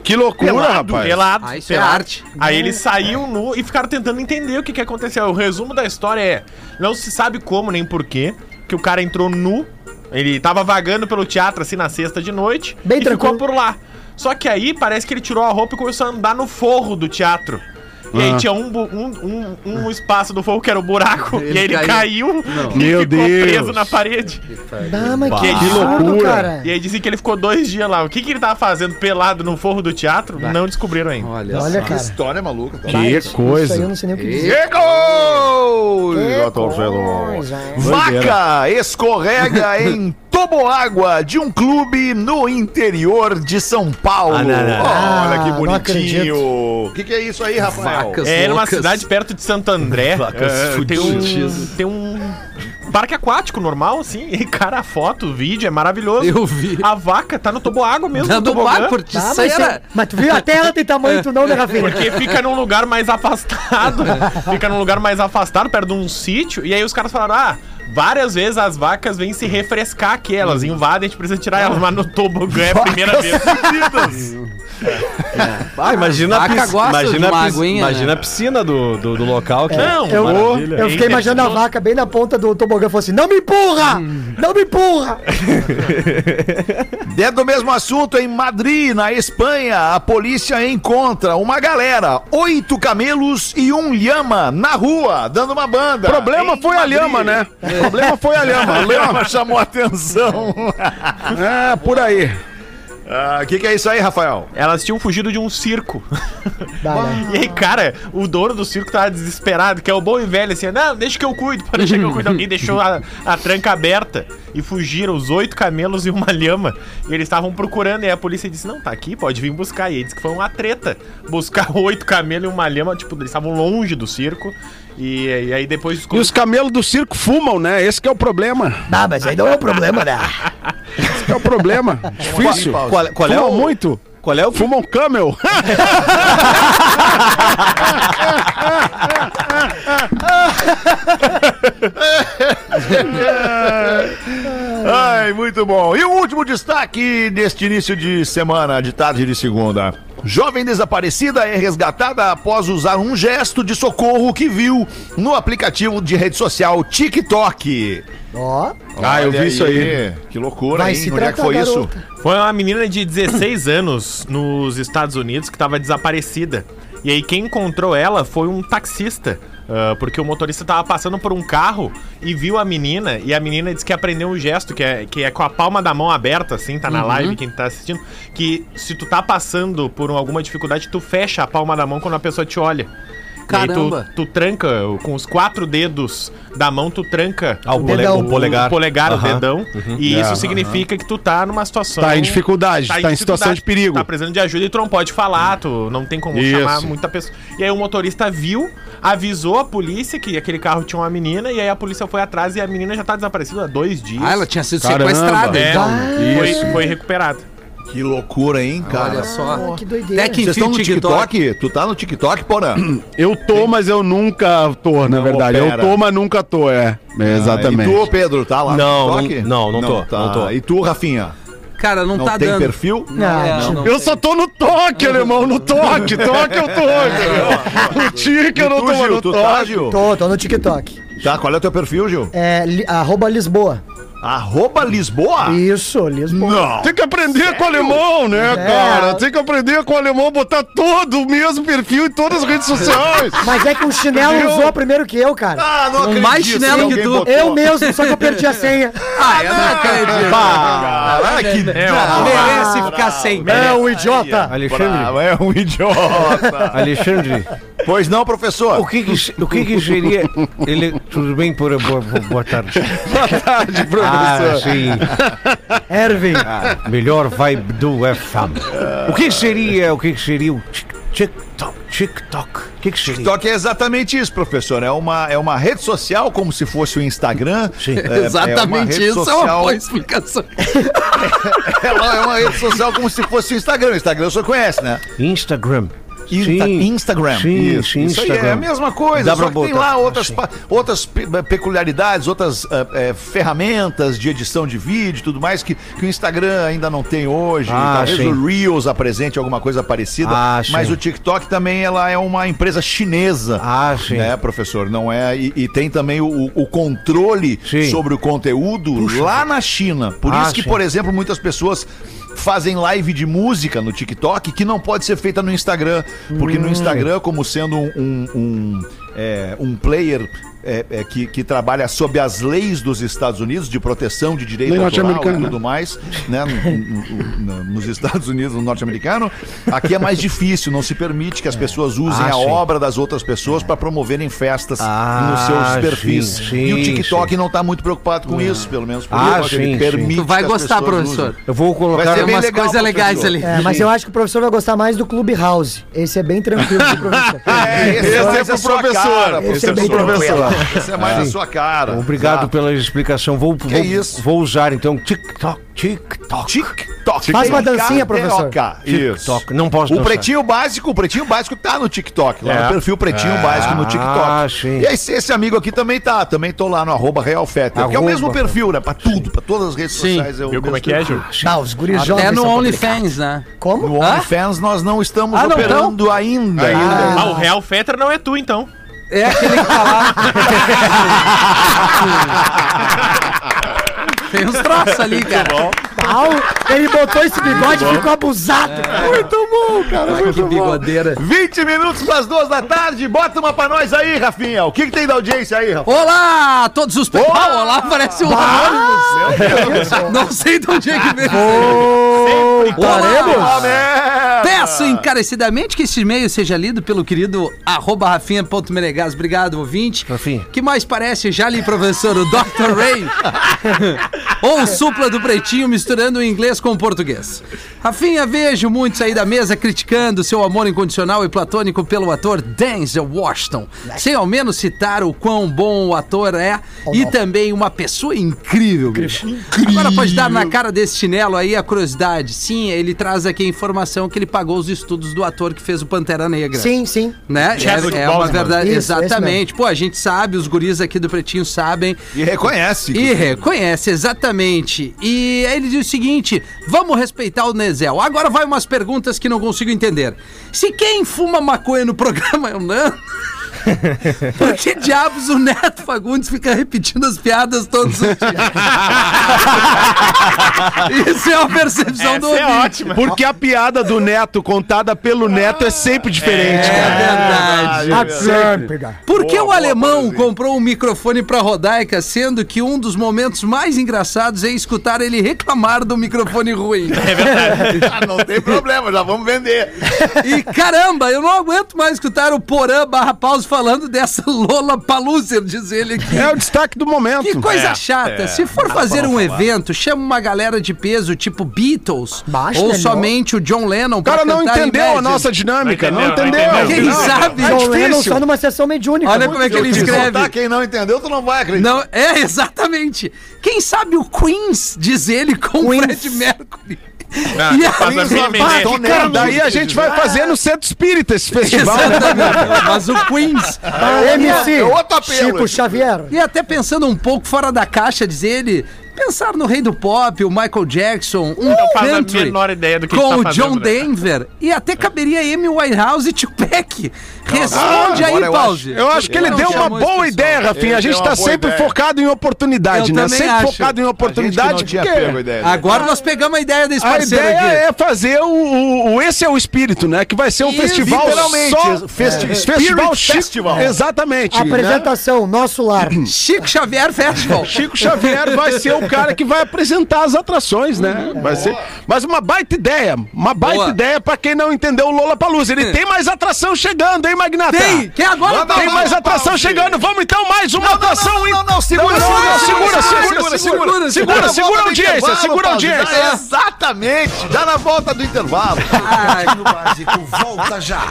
Que loucura, Pelado, rapaz. pelado. Ah, isso é pelado. arte. Aí ele saiu nu e ficaram tentando entender o que, que aconteceu. O resumo da história é: não se sabe como nem porquê, que o cara entrou nu. Ele tava vagando pelo teatro assim na sexta de noite Bem e tranquilo. ficou por lá. Só que aí parece que ele tirou a roupa e começou a andar no forro do teatro. E aí tinha um, um, um, um espaço do forro que era o buraco. Ele e aí ele caiu. caiu, e Meu ficou Deus. preso na parede. Ah, mas que, Que loucura. cara. E aí dizem que ele ficou dois dias lá. O que, que ele tava fazendo pelado no forro do teatro? Não descobriram ainda. Olha, Olha, cara. História maluca. Tá? Que Isso aí eu coisa. não sei nem o que dizer. Tô coisa, vendo. hein? Vaca escorrega em toboágua de um clube no interior de São Paulo. Ah, não, não, não. Olha que Ah, não bonitinho. O que, que é isso aí, Rafael? Vacas É numa cidade perto de Santo André. <laughs> Vacas é, tem, um, tem um parque aquático normal, assim. E, cara, a foto, o vídeo é maravilhoso. Eu vi. A vaca tá no toboágua mesmo. no Dando tobogã, barco, Tá, mas, era... você- mas tu viu? A terra tem tamanho, tu não, né, Rafinha? Porque fica num lugar mais afastado. <laughs> fica num lugar mais afastado, perto de um sítio. E aí os caras falaram: ah, várias vezes as vacas vêm se refrescar aqui. Elas invadem, a gente precisa tirar elas. Mas no tobogã é a primeira vez. Ah, imagina a, Vaca piscina, gosta imagina, de a uma pis- aguinha, imagina né? a piscina do, do, do local. Que Não, Eu, maravilha. eu fiquei É imaginando a vaca bem na ponta do tobogã e falou assim: Não me empurra! Não me empurra! Dentro do mesmo assunto, em Madrid, na Espanha, a polícia encontra uma galera, oito camelos e um lhama na rua, dando uma banda. O problema Em foi a Madrid. lhama, né? O problema foi a lhama. <laughs> A lhama chamou a atenção. <laughs> É, por aí. O que, que é isso aí, Rafael? Elas tinham fugido de um circo. <laughs> Dá? E aí, cara, o dono do circo tava desesperado, que é o bom e velho, assim, não, deixa que eu cuido, pode deixar que eu cuido. Alguém deixou a, a tranca aberta e fugiram os oito camelos e uma lhama. E eles estavam procurando, e a polícia disse, não, tá aqui, pode vir buscar. E aí disse que foi uma treta, buscar oito camelos e uma lhama, tipo, eles estavam longe do circo. E, e aí depois... E os camelos do circo fumam, né? Esse que é o problema. Ah, mas aí não é o problema, né? Esse que é o problema. <laughs> Difícil. Qual, qual é Fumam o muito. Qual é o Fumam camel. <laughs> <laughs> Ai, muito bom. E o último destaque deste início de semana, de tarde de segunda. Jovem desaparecida é resgatada após usar um gesto de socorro que viu no aplicativo de rede social TikTok. Ó, Ah, eu vi isso aí. Que loucura, vai hein? se Onde é que tratar, foi isso? Foi uma menina de 16 <coughs> anos nos Estados Unidos que estava desaparecida. E aí quem encontrou ela foi um taxista. Ah, porque o motorista tava passando por um carro e viu a menina, e a menina disse que aprendeu um gesto, que é, que é com a palma da mão aberta, assim, tá na live, quem tá assistindo, que se tu tá passando por alguma dificuldade, tu fecha a palma da mão quando a pessoa te olha. E aí Caramba. tu, tu tranca, com os quatro dedos da mão, tu tranca Ah, o, O dedão. o polegar. o polegar, o Aham. dedão. E É, isso significa que tu tá numa situação. Tá em dificuldade, tá em situação de perigo. Tá precisando de ajuda e tu não pode falar, tu não tem como Isso. chamar muita pessoa. E aí o motorista viu, avisou a polícia que aquele carro tinha uma menina, e aí a polícia foi atrás e a menina já tá desaparecida há dois dias. Ah, ela tinha sido Caramba. sequestrada, É, então. foi, foi recuperada. Que loucura, hein, cara? Olha só. Ah, que doideira. Vocês estão o no TikTok? Tu tá no TikTok, Porã? <clears throat> Eu tô, mas eu nunca tô, na Não verdade. Eu opera. tô, mas nunca tô, é. É, Exatamente. E tu, Pedro, tá lá Não, no TikTok? não, não tô, tá. não tô. E tu, Rafinha? Cara, não, Não tá tem dando. perfil? Não, Ah, não, não Eu tem. só tô no toque, alemão, no toque. Toque eu tô, <laughs> cara. No tique eu não tu, tô, mas Gil, no tu tá, toque. Gil? Tô, tô no TikTok. Tá, qual é o teu perfil, Gil? É li, arroba Lisboa. Arroba Lisboa? Isso, Lisboa. Não. Tem que aprender com o alemão, né, É. cara? Tem que aprender com o alemão, botar todo o mesmo perfil em todas as redes sociais. <laughs> Mas é que o chinelo Entendeu? usou primeiro que eu, cara. Ah, não acredito. mais chinelo que tu. botou. Eu mesmo, só que eu perdi a senha. <laughs> Ah, eu não acredito. Caraca, que É, ó. Merece ficar sem. É um idiota. Alexandre, bravo, é um idiota. Alexandre, pois não, professor? o que que, o que que seria... Ele, tudo bem, por, boa, boa- boa tarde. <laughs> Boa tarde, Ah, professor. sim. Ervin. Melhor vibe do FM. O que que seria, o que que seria o TikTok? TikTok. O que que seria? TikTok é exatamente isso, professor. É uma, é uma rede social como se fosse o Instagram. Sim. É- é uma Exatamente rede isso, é uma social- boa explicação. <laughs> Ela é uma rede social como se fosse o Instagram. O Instagram o senhor conhece, né? Instagram. Insta- Sim. Instagram. Sim, isso, sim, isso aí é Instagram. a mesma coisa. Dá só que tem botar. lá outras, pa- outras pe- peculiaridades, outras eh, ferramentas de edição de vídeo e tudo mais que, que o Instagram ainda não tem hoje. Ah, Talvez sim. o Reels apresente alguma coisa parecida. Ah, mas sim. o TikTok também ela é uma empresa chinesa. Ah, sim. Né, professor? Não é. E, e tem também o, o controle sobre o conteúdo lá na China. Por Ah, isso que, por exemplo, muitas pessoas fazem live de música no TikTok que não pode ser feita no Instagram. Porque Hum. no Instagram, como sendo um, um, um, é, um player. É, é, que, que trabalha sob as leis dos Estados Unidos de proteção de direito Lei autoral e tudo mais, né, no- no- no- nos Estados Unidos, no norte-americano, aqui é mais difícil, não se permite que as pessoas usem Ah, a sim. obra das outras pessoas para promoverem festas Ah, nos seus perfis. sim, e o sim, TikTok sim. não está muito preocupado com isso, pelo menos por Ah, enquanto. Ele sim, sim. permite Tu vai gostar, professor. usem. Eu vou Vai colocar... ser Tem bem umas legal, coisas legais ali. É, mas eu acho que o professor vai gostar mais do Clubhouse. Esse é bem tranquilo pro professor. <laughs> É, esse, Esse é é pro professor. cara, Esse é bem professor. <laughs> Esse é mais a sua cara. Obrigado Exato. pela explicação. Vou, vou, isso? vou usar então TikTok, TikTok. TikTok. Faz uma dancinha, professor. Isso. TikTok. Não posso O dançar. pretinho básico, o pretinho básico tá no TikTok, lá É. no perfil pretinho básico no TikTok. Ah, sim. E esse, esse amigo aqui também tá, também tô lá no arroba Real Fetter, que é o mesmo perfil, né? Pra tudo, pra todas as redes Sim. sociais. É o Viu como é que é. Gil? Ah, os guris Até no OnlyFans, né? Como? No? OnlyFans nós não estamos Ah, não operando ainda. Ah, o Real Fetter não é tu, então. É aquele que tá lá. <laughs> Tem uns troços ali, cara. Ah, ele botou esse bigode e ficou abusado. Muito bom, cara. Olha que bigodeira. 20 minutos pras duas da tarde, bota uma pra nós aí, Rafinha. O que, que tem da audiência aí, Rafa? Olá, todos os... Olá, ah, olá parece um ônibus. Não sei de onde é que veio. Olá, merda! Peço encarecidamente que este e-mail seja lido pelo querido arroba rafinha.menegas. Obrigado, ouvinte. Rafinha. Que mais parece, já li, professor, o Dr. Ray. <laughs> Ou o supla do pretinho misturando o inglês com o português. Rafinha, vejo muitos aí da mesa criticando seu amor incondicional e platônico pelo ator Denzel Washington. Sem ao menos citar o quão bom o ator é e também uma pessoa incrível, bicho. Agora pode dar na cara desse chinelo aí a curiosidade. Sim, ele traz aqui a informação que ele pagou os estudos do ator que fez o Pantera Negra. Sim, sim. Né? É, é uma Boseman. verdade. Isso, exatamente. Pô, a gente sabe, os guris aqui do Pretinho sabem. E reconhece. E reconhece, exatamente. E aí ele diz o seguinte: vamos respeitar o Nezel. Agora vai umas perguntas que não consigo entender. Se quem fuma maconha no programa é o Nando. <laughs> Por que diabos o Neto Fagundes fica repetindo as piadas todos os dias? <laughs> Isso é uma percepção do Essa é ouvinte. ótima. Porque a piada do Neto contada pelo Neto é sempre diferente, É cara. verdade. A Trump. Por que o alemão comprou um microfone pra Rodaica, sendo que um dos momentos mais engraçados é escutar ele reclamar do microfone ruim? É verdade. <laughs> Ah, não tem problema, já vamos vender. E caramba, eu não aguento mais escutar o Porã barra Paus falando dessa <laughs> Lola Paluser, diz ele aqui. É o destaque do momento. Que coisa É, chata. Se for fazer um evento, chama uma galera de peso, tipo Beatles, Baixa, ou né, somente o John Lennon O cara não entendeu a nossa dinâmica, Não não entendeu, entendeu. não Quem entendeu. sabe? É John Lennon só numa sessão mediúnica. Olha como é que ele escreve. soltar quem não entendeu, tu não vai acreditar. Não, é, <laughs> exatamente. Quem sabe o Queens, diz ele, com o. Fred Mercury. Ah, E a- faz a minha Ah, mente. que cara, daí a gente vai fazer no Centro Espírita esse festival. né? Mas o Queens. MC. É outro apelo, Chico. Xavier. E até pensando um pouco fora da caixa, diz ele, Pensar no rei do pop, o Michael Jackson, um Não a country menor ideia do que com tá o John né? Denver e até caberia Amy Winehouse e Tupac. Responde aí, agora eu Pause. Eu acho que ele deu uma boa ideia, Rafinha. A gente tá sempre ideia. focado em oportunidade, Eu né? Sempre acho. focado em oportunidade. A gente que não tinha porque pego a ideia. Agora nós pegamos a ideia desse A parceiro ideia aqui. é fazer o, o- o- Esse é o espírito, né? Que vai ser um festival literalmente, só. festi- é, festival. Festival. Exatamente. né? Apresentação, nosso lar. Chico Xavier Festival. Chico Xavier vai ser o cara que vai apresentar as atrações, né? Vai ser, mas uma baita ideia, uma baita Boa. ideia pra quem não entendeu o Lola Palusa. Ele tem mais atração chegando, hein, Magnata? Tem! Quem agora Tem mais atração chegando. Vamos então mais uma atração. não, hein? não, não, segura, Não, não, segura, não, segura, segura, segura, segura, a audiência, segura a audiência. Exatamente, dá na volta do intervalo. Pretinho Básico volta já.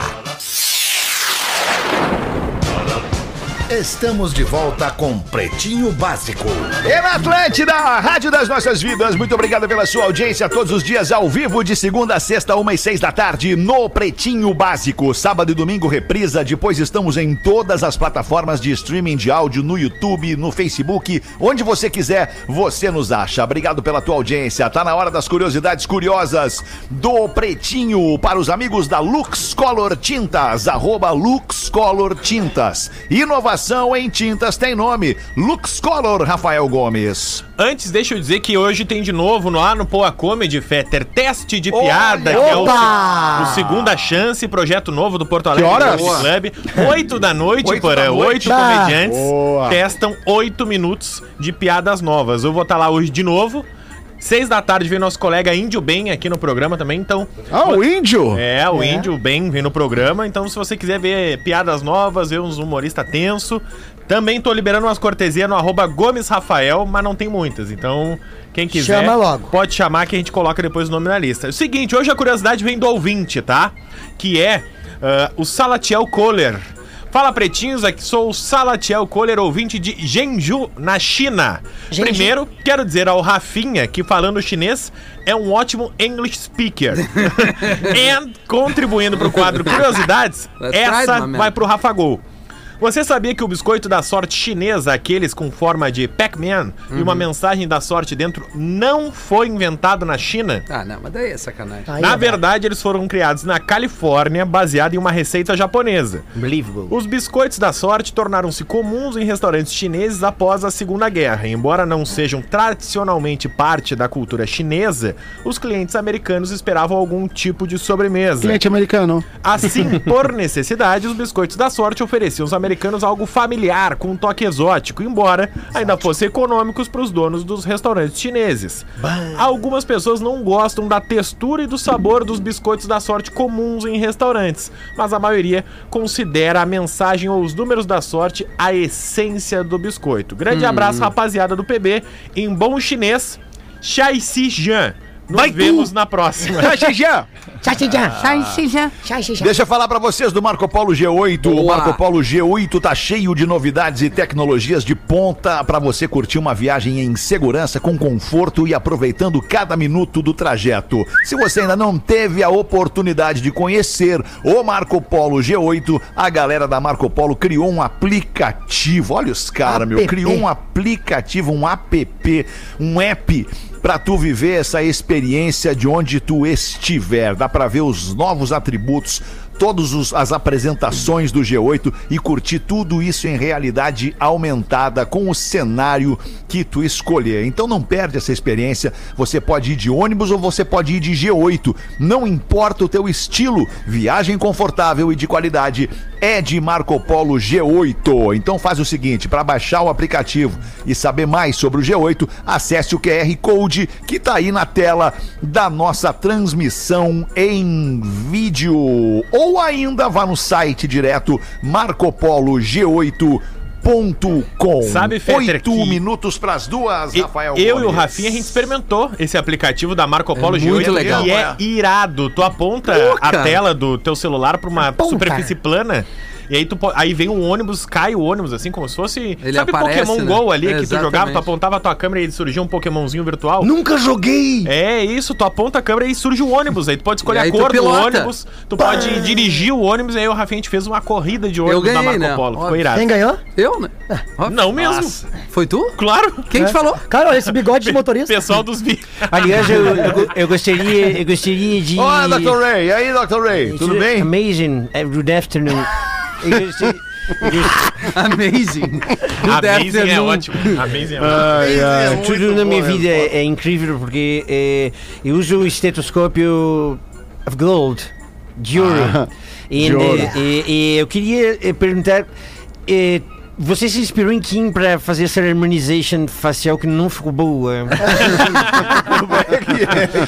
Estamos de volta com Pretinho Básico. E na Atlântida, a rádio das nossas vidas, muito obrigado pela sua audiência todos os dias ao vivo, de segunda a sexta, uma e seis da tarde, no Pretinho Básico. Sábado e domingo, reprisa. Depois estamos em todas as plataformas de streaming de áudio, no YouTube, no Facebook, onde você quiser, você nos acha. Obrigado pela tua audiência. Tá na hora das curiosidades curiosas do Pretinho para os amigos da Lux Color Tintas, arroba Lux Color Tintas. Inovação em tintas tem nome. Lux Color, Rafael Gomes. Antes, deixa eu dizer que hoje tem de novo lá no Poa Comedy Fetter teste de piada, Olha, que é o, o Segunda Chance, projeto novo do Porto Alegre Club. Oito da noite, Oito noite. Oito comediantes Boa. testam oito minutos de piadas novas. Eu vou estar lá hoje de novo. Seis da tarde vem nosso colega Índio Bem aqui no programa também, então... Ah, o índio? É, o Índio Bem vem no programa, então se você quiser ver piadas novas, ver uns humoristas tenso, também tô liberando umas cortesias no arroba Gomes Rafael, mas não tem muitas, então quem quiser Chama logo. pode chamar que a gente coloca depois o nome na lista. É o seguinte, hoje a curiosidade vem do ouvinte, tá? Que é ah, o Salatiel Kohler. Fala pretinhos, aqui sou o Salatiel Kohler, ouvinte de Genju, na China. Genju. Primeiro, quero dizer ao Rafinha que falando chinês é um ótimo English speaker. <laughs> <laughs> And contribuindo pro quadro Curiosidades, essa vai pro Rafa Gol. Você sabia que o biscoito da sorte chinesa, aqueles com forma de Pac-Man e Uhum. uma mensagem da sorte dentro, não foi inventado na China? Ah, não, mas daí é sacanagem. Aí Na é verdade, eles foram criados na Califórnia, baseado em uma receita japonesa. Unbelievable. Os biscoitos da sorte tornaram-se comuns em restaurantes chineses após a Segunda Guerra. Embora não sejam tradicionalmente parte da cultura chinesa, os clientes americanos esperavam algum tipo de sobremesa. Cliente americano. Assim, por necessidade, os biscoitos da sorte ofereciam aos americanos algo familiar, com um toque exótico, embora ainda fossem econômicos para os donos dos restaurantes chineses. Algumas pessoas não gostam da textura e do sabor dos biscoitos da sorte comuns em restaurantes, mas a maioria considera a mensagem ou os números da sorte a essência do biscoito. Grande abraço, rapaziada do PB. Em bom chinês, Chai Si Jan. Nos vemos na próxima. Deixa eu falar pra vocês do Marco Polo G8. O Boa. Marco Polo G8 tá cheio de novidades e tecnologias de ponta pra você curtir uma viagem em segurança, com conforto e aproveitando cada minuto do trajeto. Se você ainda não teve a oportunidade de conhecer o Marco Polo G8, a galera da Marco Polo criou um aplicativo. Olha os caras, meu. Criou um aplicativo, um app, um app pra tu viver essa experiência de onde tu estiver. Dá pra ver os novos atributos, todas as apresentações do G8 e curtir tudo isso em realidade aumentada com o cenário que tu escolher. Então não perde essa experiência. Você pode ir de ônibus ou você pode ir de G8. Não importa o teu estilo, viagem confortável e de qualidade é de Marco Polo G8. Então faz o seguinte, para baixar o aplicativo e saber mais sobre o G8, acesse o QR Code que tá aí na tela da nossa transmissão em vídeo ou ainda vá no site direto marcopolog8.com. Sabe, Fetter, Oito que- minutos pras duas, E- Rafael eu e o Gomes. Rafinha, a gente experimentou esse aplicativo da Marco Polo É G8 muito legal. e é irado. Tu aponta Pô, a tela do teu celular pra uma Aponta. superfície plana E aí tu aí vem um ônibus, cai o ônibus, assim, como se fosse. Ele sabe aparece, Pokémon né? GO ali que tu Exatamente. jogava, tu apontava a tua câmera e surgia um Pokémonzinho virtual? Nunca joguei! É isso, tu aponta a câmera e surge o ônibus. Aí tu pode escolher aí a tu cor do ônibus, tu pode dirigir o ônibus, e aí o Rafinha a gente fez uma corrida de ônibus ganhei, da Marco né? Polo. Ficou irado. Quem ganhou? Eu, né? Óbvio. Não mesmo. Foi tu? Claro. Quem te falou? Cara, olha esse bigode de motorista. Pessoal dos vídeos. <laughs> Aliás, eu, eu, eu gostaria, eu gostaria de. Olá, Dr. Ray. E aí, Dr. Ray? Tudo bem? Amazing. Good afternoon. Amazing. Good Amazing é ótimo. Amazing é ótimo. Ai, ai. Tudo na minha vida é, é incrível porque é, eu uso o estetoscópio of gold, de ouro. Ah, E, de ouro. eh, e- e eu queria eh, perguntar. Eh, você se inspirou em quem para fazer essa harmonization facial que não ficou boa? <laughs>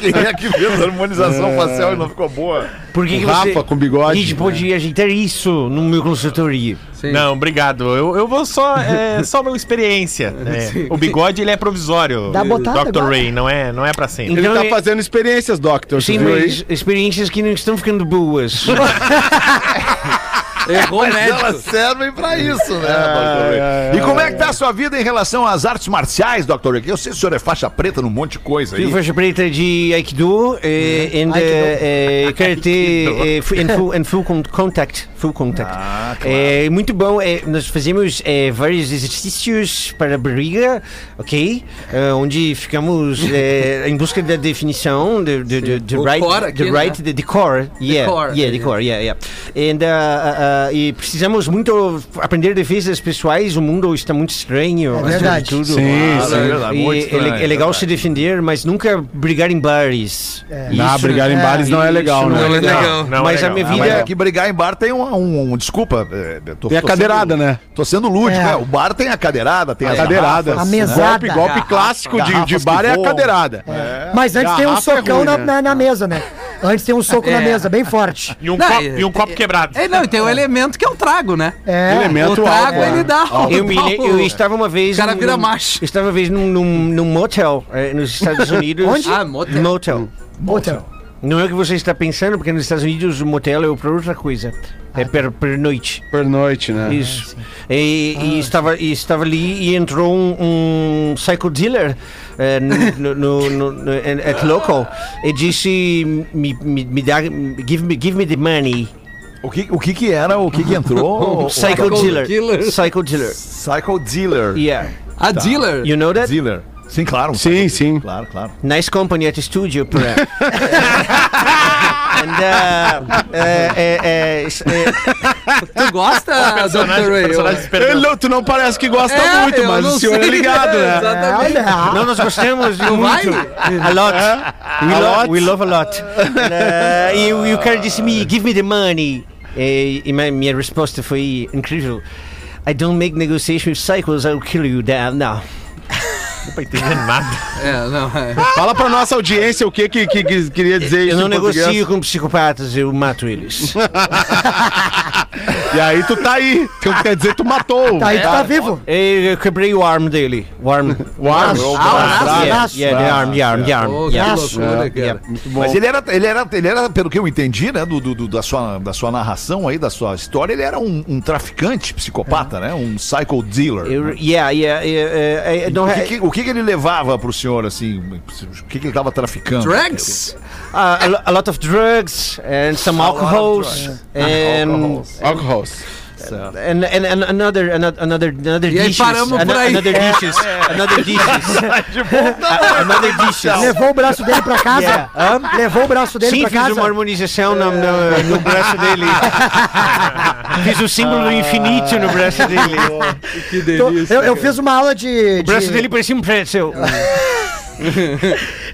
Quem é que fez a harmonização facial e não ficou boa? Por que, O que Rafa você com bigode. A gente pode ajeitar isso no meu consultório. Sim. Não, obrigado. Eu, eu vou só. É só uma experiência. <laughs> É, o bigode ele é provisório. Dá botada Dr. Ray, não é, não é pra sempre. Ele Então, tá é- fazendo experiências, Doctor. Sim, mas experiências que não estão ficando boas. <laughs> Errou Mas médico. elas servem pra isso, né, Ai, Dr. Ray? E como é que tá a sua vida em relação às artes marciais, Dr. Ray? Eu sei que o senhor é faixa preta num monte de coisa aí. Faixa preta de Aikido eh, and eh, eh, <laughs> Karate eh, fu- and full, contact. Full contact. Ah, claro. É muito bom. eh, nós fazemos eh, vários exercícios para a barriga, ok? Eh, onde ficamos <laughs> eh, em busca da definição de, de, de, de right, core aqui, the né? right, the, the core, yeah, core, yeah, the yeah. core, yeah, yeah. And, uh, uh, uh, e precisamos muito aprender defesas pessoais. O mundo está muito estranho. É verdade. Tudo. Sim, Ah, sim. é verdade, E é, estranho, le- é legal se defender, mas nunca brigar em bares. Ah, brigar em bares não é legal, não né? é legal. Não, mas é a minha legal. Ah, vida. mas aqui brigar em bar tem um, um- um- desculpa, é, tô, Tem a tô cadeirada, sendo- né? Tô sendo lúdico, É. né? O bar tem a cadeirada, tem as cadeirada. garrafas, A mesada. Golpe, golpe clássico de, de garrafas bar que é a cadeirada. Mas antes tem um é socão ruim, na, né? na, na mesa, né? Antes tem um soco na É. mesa, bem forte. E um, Não, copo, é- e um copo quebrado. É, não, e tem o elemento que é o trago, né? É. Elemento o trago álcool, ele né? dá o. Eu, eu estava uma vez. O cara vira macho. eu Estava uma vez num, num, num motel eh, nos Estados <laughs> Unidos. Onde? Ah, motel. Motel. Motel. Não é o que você está pensando, porque nos Estados Unidos o motel é outra coisa. É per, per noite. Per noite, né? Isso. E, e estava, e estava ali e entrou um, um psycho dealer eh, no, no, no, no, at local e disse me, me, me dá, give me, give me the money. O que, o que que era? O que que entrou? <laughs> Psycho Psycho dealer. killer. Psycho dealer. Psycho Dealer. Yeah. A dealer. You know that? Dealer. Sim, claro. Sim, sim. Claro, claro. Nice company at the studio, Pura. <laughs> And, uh, eh, eh, eh, s- eh, Tu gosta, Dr. Ray? Ele não- tu não parece que gosta É, muito, mas o senhor é sei. ligado, né? <laughs> Exatamente. não, nós gostamos vai? muito. A lot. We, A lo- lot? we love a lot. And, uh, e, o- e o cara disse me, give me the money. E, e minha, minha resposta foi incrível. I don't make negotiation with cycles, I'll kill you down now. Não tô entendendo nada. É, não, é. Fala pra nossa audiência o que que, que, que queria dizer isso Eu não negocio com psicopatas, eu mato eles. <laughs> E aí tu tá aí. Então quer dizer tu matou. Tá aí, tu tá vivo. E eu quebrei o arm dele. O arm. O arm. Ah, o Yeah, braço. yeah, the arm, the arm, the arm. Oh, que yeah. loucura, cara. Yeah. Muito bom. Mas ele era, ele, era, ele era, pelo que eu entendi, né, do, do- do- da, sua, da sua narração aí, da sua história, ele era um, um traficante psicopata, né? Um psycho dealer. Eu- yeah, yeah, yeah, uh, I don't O ha- que, que- o que que ele levava pro senhor, assim? O que, que ele tava traficando? Drugs? uh, a, a lot of drugs and some alcohols and, Alcohols. Alcohols. Certo. and, and, and another another another another E dishes. paramos por ano- aí. Another dishes. Another dishes. <laughs> A- Another dishes. Levou o braço dele pra casa. Yeah. Hã? Levou o braço dele Sim, pra fiz casa. uma harmonização no, no, no braço dele. <laughs> fiz o símbolo do infinito no braço dele. <laughs> Que Tô- eu, eu fiz uma aula de. O braço de- dele parecia um pretzel.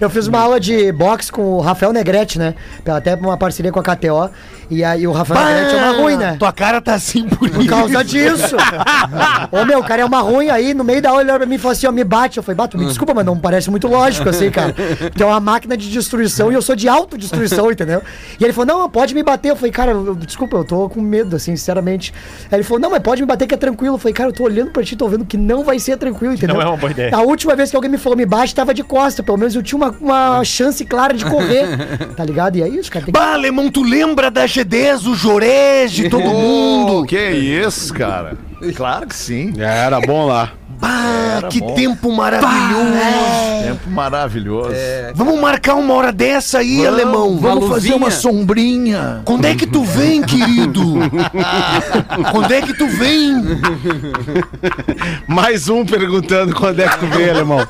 Eu fiz uma aula de boxe com o Rafael Negrete, né? Até uma parceria com a KTO. E aí o Rafael Negrete é uma ruim, né? Tua cara tá assim por Por causa disso. <laughs> Ô meu, o cara é uma ruim aí, no meio da aula ele olha pra mim e falou assim, ó, me bate. Eu falei, bato, me desculpa, mas não parece muito lógico assim, cara. Porque é uma máquina de destruição e eu sou de autodestruição, <laughs> entendeu? E ele falou, não, pode me bater. Eu falei, cara, eu- desculpa, eu tô com medo, assim, sinceramente. Aí ele falou, não, mas pode me bater que é tranquilo. Eu falei, cara, eu tô olhando pra ti, tô vendo que não vai ser tranquilo, entendeu? Não é uma boa ideia. A última vez que alguém me falou me bate, tava de costa. Pelo menos eu tinha uma uma, uma chance clara de correr, <laughs> tá ligado? E aí os caras têm que... Bah, alemão, tu lembra da G10, o Jorege, todo <laughs> mundo? Que isso, cara. Claro que sim. Era bom lá. Bah, Era que bom. tempo maravilhoso. Tempo maravilhoso. Vamos marcar uma hora dessa aí, alemão. Vamos fazer uma sombrinha. Quando é que tu vem, querido? <laughs> Quando é que tu vem? Mais um perguntando quando é que tu vem, alemão.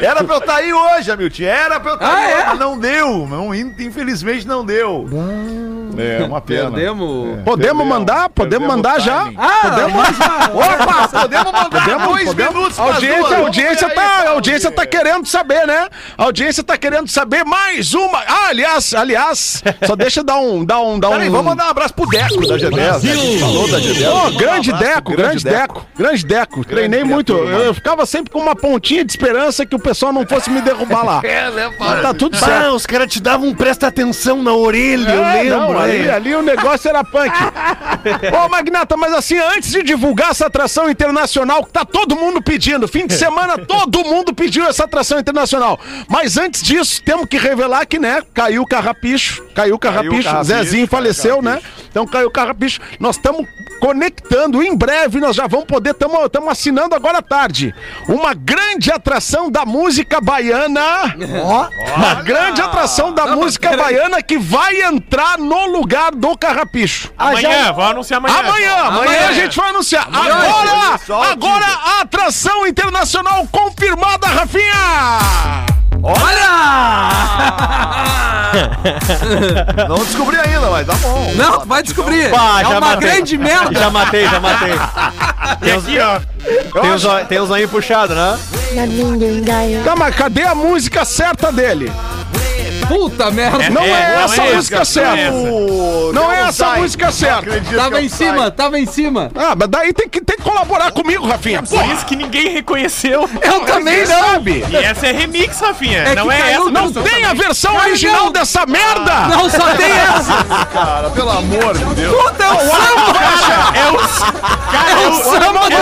Era pra eu estar aí hoje, Hamilton. Era pra eu estar Ah, aí é? hoje, mas não deu. Não, in- infelizmente não deu. É, uma pena. Perdemos. Podemos mandar? Podemos Perdemos mandar já? Ah, Podemos? Opa, podemos mandar Podemos, dois podemos? minutos A pras audiência, a audiência tá, a audiência tá querendo saber, né? A audiência tá querendo saber mais uma. Ah, aliás, aliás, só deixa eu dar um, dar um, dar um. Peraí, vamos mandar um abraço pro Deco da G10. né? Gente falou da G10. Ô, Vamos mandar grande um abraço Deco, grande Deco, grande Deco. Treinei muito. Eu, ficava sempre com uma pontinha de esperança que o pessoal não fosse me derrubar lá. <laughs> É, né, Mas tá tudo Bah, certo. os caras te davam um presta atenção na orelha, eu É, lembro. não, ali, ali o negócio era punk. <laughs> Ô, Magnata, mas assim, antes de divulgar essa atração internacional, que tá todo mundo pedindo, fim de semana todo mundo pediu essa atração internacional. Mas antes disso, temos que revelar que, né, caiu o carrapicho, caiu o carrapicho, Carrapicho, Zezinho caiu faleceu, né? Então caiu o carrapicho. Nós estamos conectando, em breve nós já vamos poder, estamos assinando agora à tarde, uma grande atração da música baiana. Ó, Uma grande atração da música baiana que vai entrar no lugar do Carrapicho. Amanhã, vou anunciar amanhã. Amanhã, amanhã a gente vai anunciar. Agora, Só o agora a atração internacional confirmada, Rafinha! Olha! <laughs> Não descobri ainda, mas tá bom. Não, tu vai descobrir. Pá, é já uma matei. grande merda. Já matei, já matei. <laughs> E aqui, ó. Tem os, tem os aí puxado, né? Tá, mas cadê a música certa dele? Puta merda. Não é, essa é a música é certa. Não é essa a música certa. Tava em cima, tava em cima. Ah, mas daí tem que, tem que colaborar comigo, Rafinha. Por isso que ninguém reconheceu. Eu também não. sabe. E essa é remix, Rafinha. É não que é caiu essa. Não tem a versão original dessa merda! Não, só tem <laughs> essa. Cara, pelo amor de Deus. Puta, é o samba. É o. Cara, é o samba do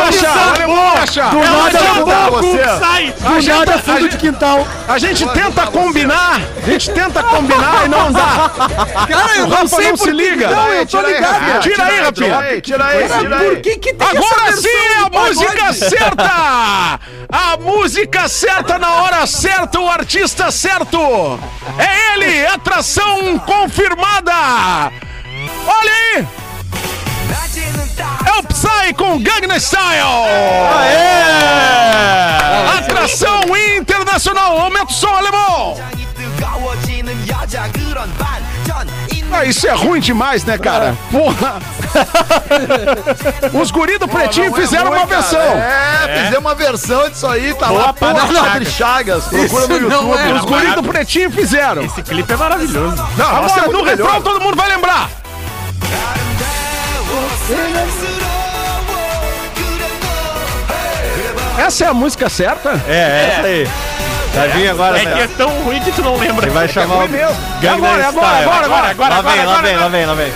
Poxa, do nada, Vou você. que sai. do nada fundo de quintal. A gente tenta combinar, a gente tenta combinar e não dá. Cara, eu O não Rafa sei não por se liga. Não, eu tô Tira aí, ligado. Tira aí, Rafinha. Tira aí, tira aí. Por que que tem Agora essa sim, a música certa! A música certa na hora certa, o artista certo! É ele, atração confirmada! Olha aí! É o Psy com Gangnam Style! Aê! Atração internacional, aumenta o som, alemão! Ah, isso é ruim demais, né, cara? Porra! <laughs> Os guri do Pretinho Não é fizeram ruim, uma cara. versão. É, fizemos uma versão disso aí, tá lá. Boa, Boa, Padre Padre Chagas. Procura no Isso não YouTube. é. Os guri do Pretinho fizeram. Esse clipe é maravilhoso. Não, Agora, é no refrão, todo mundo vai lembrar. Essa é a música certa? É, é essa aí. Vai vir agora, É que é né? tão ruim que tu não lembra. Ele vai chamar o mesmo. Gangnam Agora, agora, Style. agora, agora, agora, Lá vem, agora, lá vem, agora. lá vem, lá vem.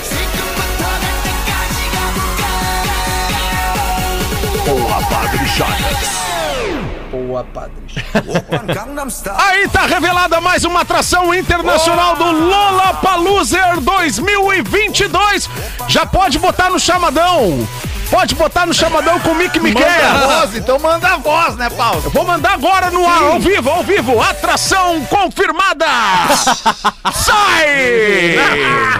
Boa, Padre Chagas. Boa, padre. Aí tá revelada mais uma atração internacional do Lollapalooza 2022. Já pode botar no chamadão. Pode botar no chamadão com o Mick Manda a Miquel. voz, então manda a voz, né, Paulo? Vou mandar agora no ar, ao vivo, ao vivo. Atração confirmada! <laughs> Sai!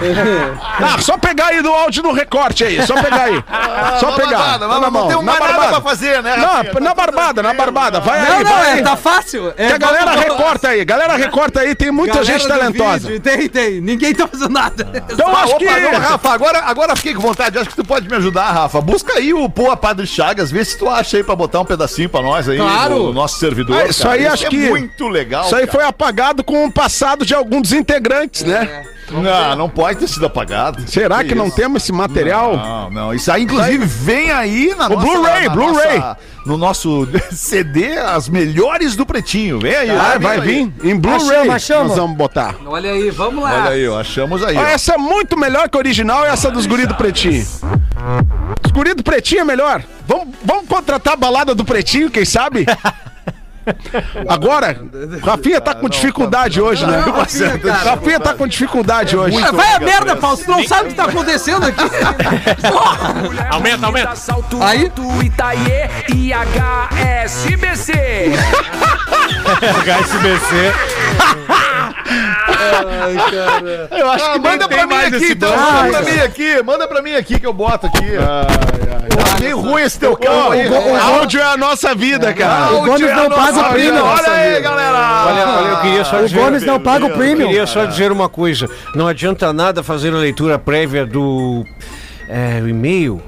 <laughs> Ah, só pegar aí do áudio no recorte aí, só pegar aí. <laughs> Só na pegar. barbada, Tá na não tem mais nada barbada. pra fazer, né, Não, na barbada, na barbada. Vai Não, aí, não, vai é, tá fácil. É, Que a galera recorta aí, galera recorta aí, tem muita Galera gente do talentosa. vídeo, Tem, tem. Ninguém tá fazendo nada. Então Ah, acho opa, que. não, Rafa, agora, agora fiquei com vontade. Acho que tu pode me ajudar, Rafa. Busca aí o Pô Padre Chagas, vê se tu acha aí pra botar um pedacinho pra nós aí Claro. no, no nosso servidor. Ah, isso cara. aí acho é que- muito legal. Isso aí cara. foi apagado com o passado de algum dos integrantes, né? Não, não pode ter sido apagado. Será que não isso? temos esse material? Não, não. Isso aí, inclusive, vem aí na O Blu-ray, na Blu-ray. nossa- No nosso <laughs> CD, as melhores do Pretinho. Vem aí. Ah, vai aí. vir em Blu-ray. Nós vamos botar. Olha aí, vamos lá. Olha aí, ó, achamos aí. Ah, ó. essa é muito melhor que a original, essa dos guri do Pretinho. Os guri do Pretinho é melhor. Vamos, vamos contratar a balada do Pretinho, quem sabe? <laughs> Agora, Rafinha tá com dificuldade hoje, né? Rafinha, tá com dificuldade hoje. Ah, Vai a merda, Fausto. Tu não sabe o que tá acontecendo aqui. <laughs> Aumenta, aumenta. Salto Aí. Itaie e HSBC. <laughs> HSBC. Eu acho Ah, que manda pra mim aqui, então. Manda pra mim aqui. Manda pra mim aqui que eu boto aqui. Tá bem ruim esse teu carro aí. O áudio é a nossa vida, cara. O Gomes não paga o premium. Olha aí, galera. Olha, olha, eu queria só O dizer. Gomes não paga o Eu premium. queria só dizer uma coisa. Não adianta nada fazer a leitura prévia do é, e-mail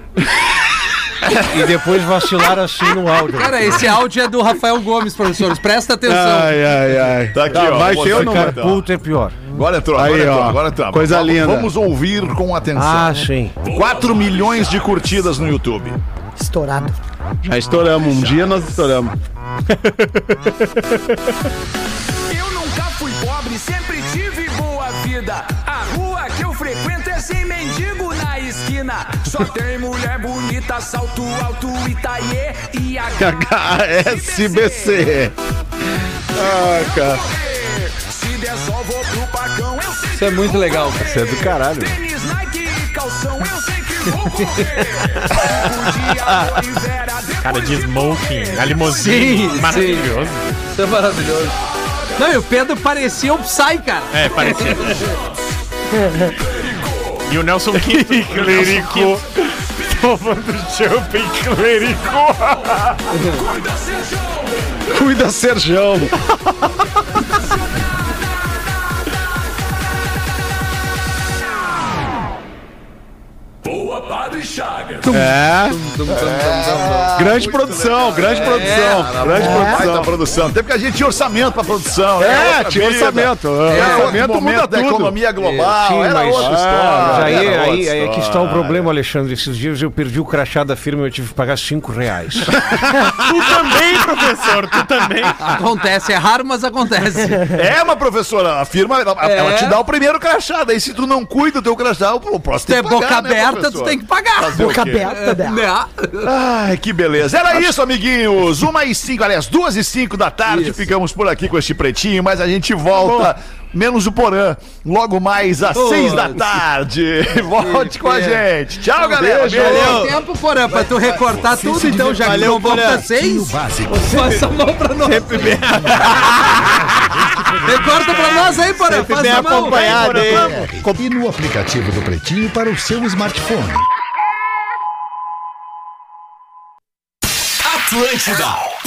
<laughs> e depois vacilar assim no áudio. Cara, esse áudio é do Rafael Gomes, professores. Presta atenção. Ai, ai, ai. Tá aqui, ó. Vai Vou ter ou botar não? puta é pior. Agora entrou, Aí, agora entrou, ó. agora entrou. Coisa Vamos- linda. Vamos ouvir com atenção. Ah, sim. 4 milhões de curtidas no YouTube. Estourado. Já estouramos. Um dia nós estouramos. Eu nunca fui pobre, sempre tive boa vida. A rua que eu frequento é sem mendigo na esquina. Só tem mulher bonita, salto alto, Itaie e HSBC. Ah, cara. Se der sol, vou pro pacão, eu sei Isso é muito legal, cara. Isso é do caralho. Tênis, Nike e calção, eu sei que vou correr. Cinco dias, Vera, depois Cara de smoking, a limousine. sim. Maravilhoso. Isso é maravilhoso. Não, e o Pedro parecia o Psy, cara. É, parecia. <laughs> E o Nelson Quinto. <laughs> Clericou. Tomando jumping, clericou. Cuida, Serjão. Boa <laughs> Chagas. É. Grande produção, grande produção. Grande Baita produção. produção. Até porque a gente tinha orçamento pra produção. né? É, tinha vida. orçamento. Era outro Orçamento momento muda da tudo. economia global. Sim, era mas- outra Mas história. aí, era outra aí, aí é que está o problema, Alexandre. Esses dias eu perdi o crachá da firma e eu tive que pagar 5 reais. <laughs> Tu também, professor, tu também. Acontece, é raro, mas acontece. É, uma professora, a firma, ela, É. ela te dá o primeiro crachá. Daí, se tu não cuida do teu crachá, o próximo Se tu é tem que pagar, boca né, aberta, tu tem que pagar. Fazer o Boca quê? aberta, né? Né? Ai, que beleza. Era isso, amiguinhos. Uma e cinco, aliás, duas e cinco da tarde. Isso. Ficamos por aqui com este pretinho, mas a gente volta. Menos o Porã, logo mais às seis da tarde. <laughs> Volte com a gente. Tchau, galera. Beijo. Deu tempo, Porã, pra tu recortar tudo, então, já que não volta seis. Básico. <laughs> Faça a mão pra nós. <laughs> Recorta pra nós aí, Porã. Faça a mão. E no aplicativo do Pretinho para o seu smartphone. Atlântida.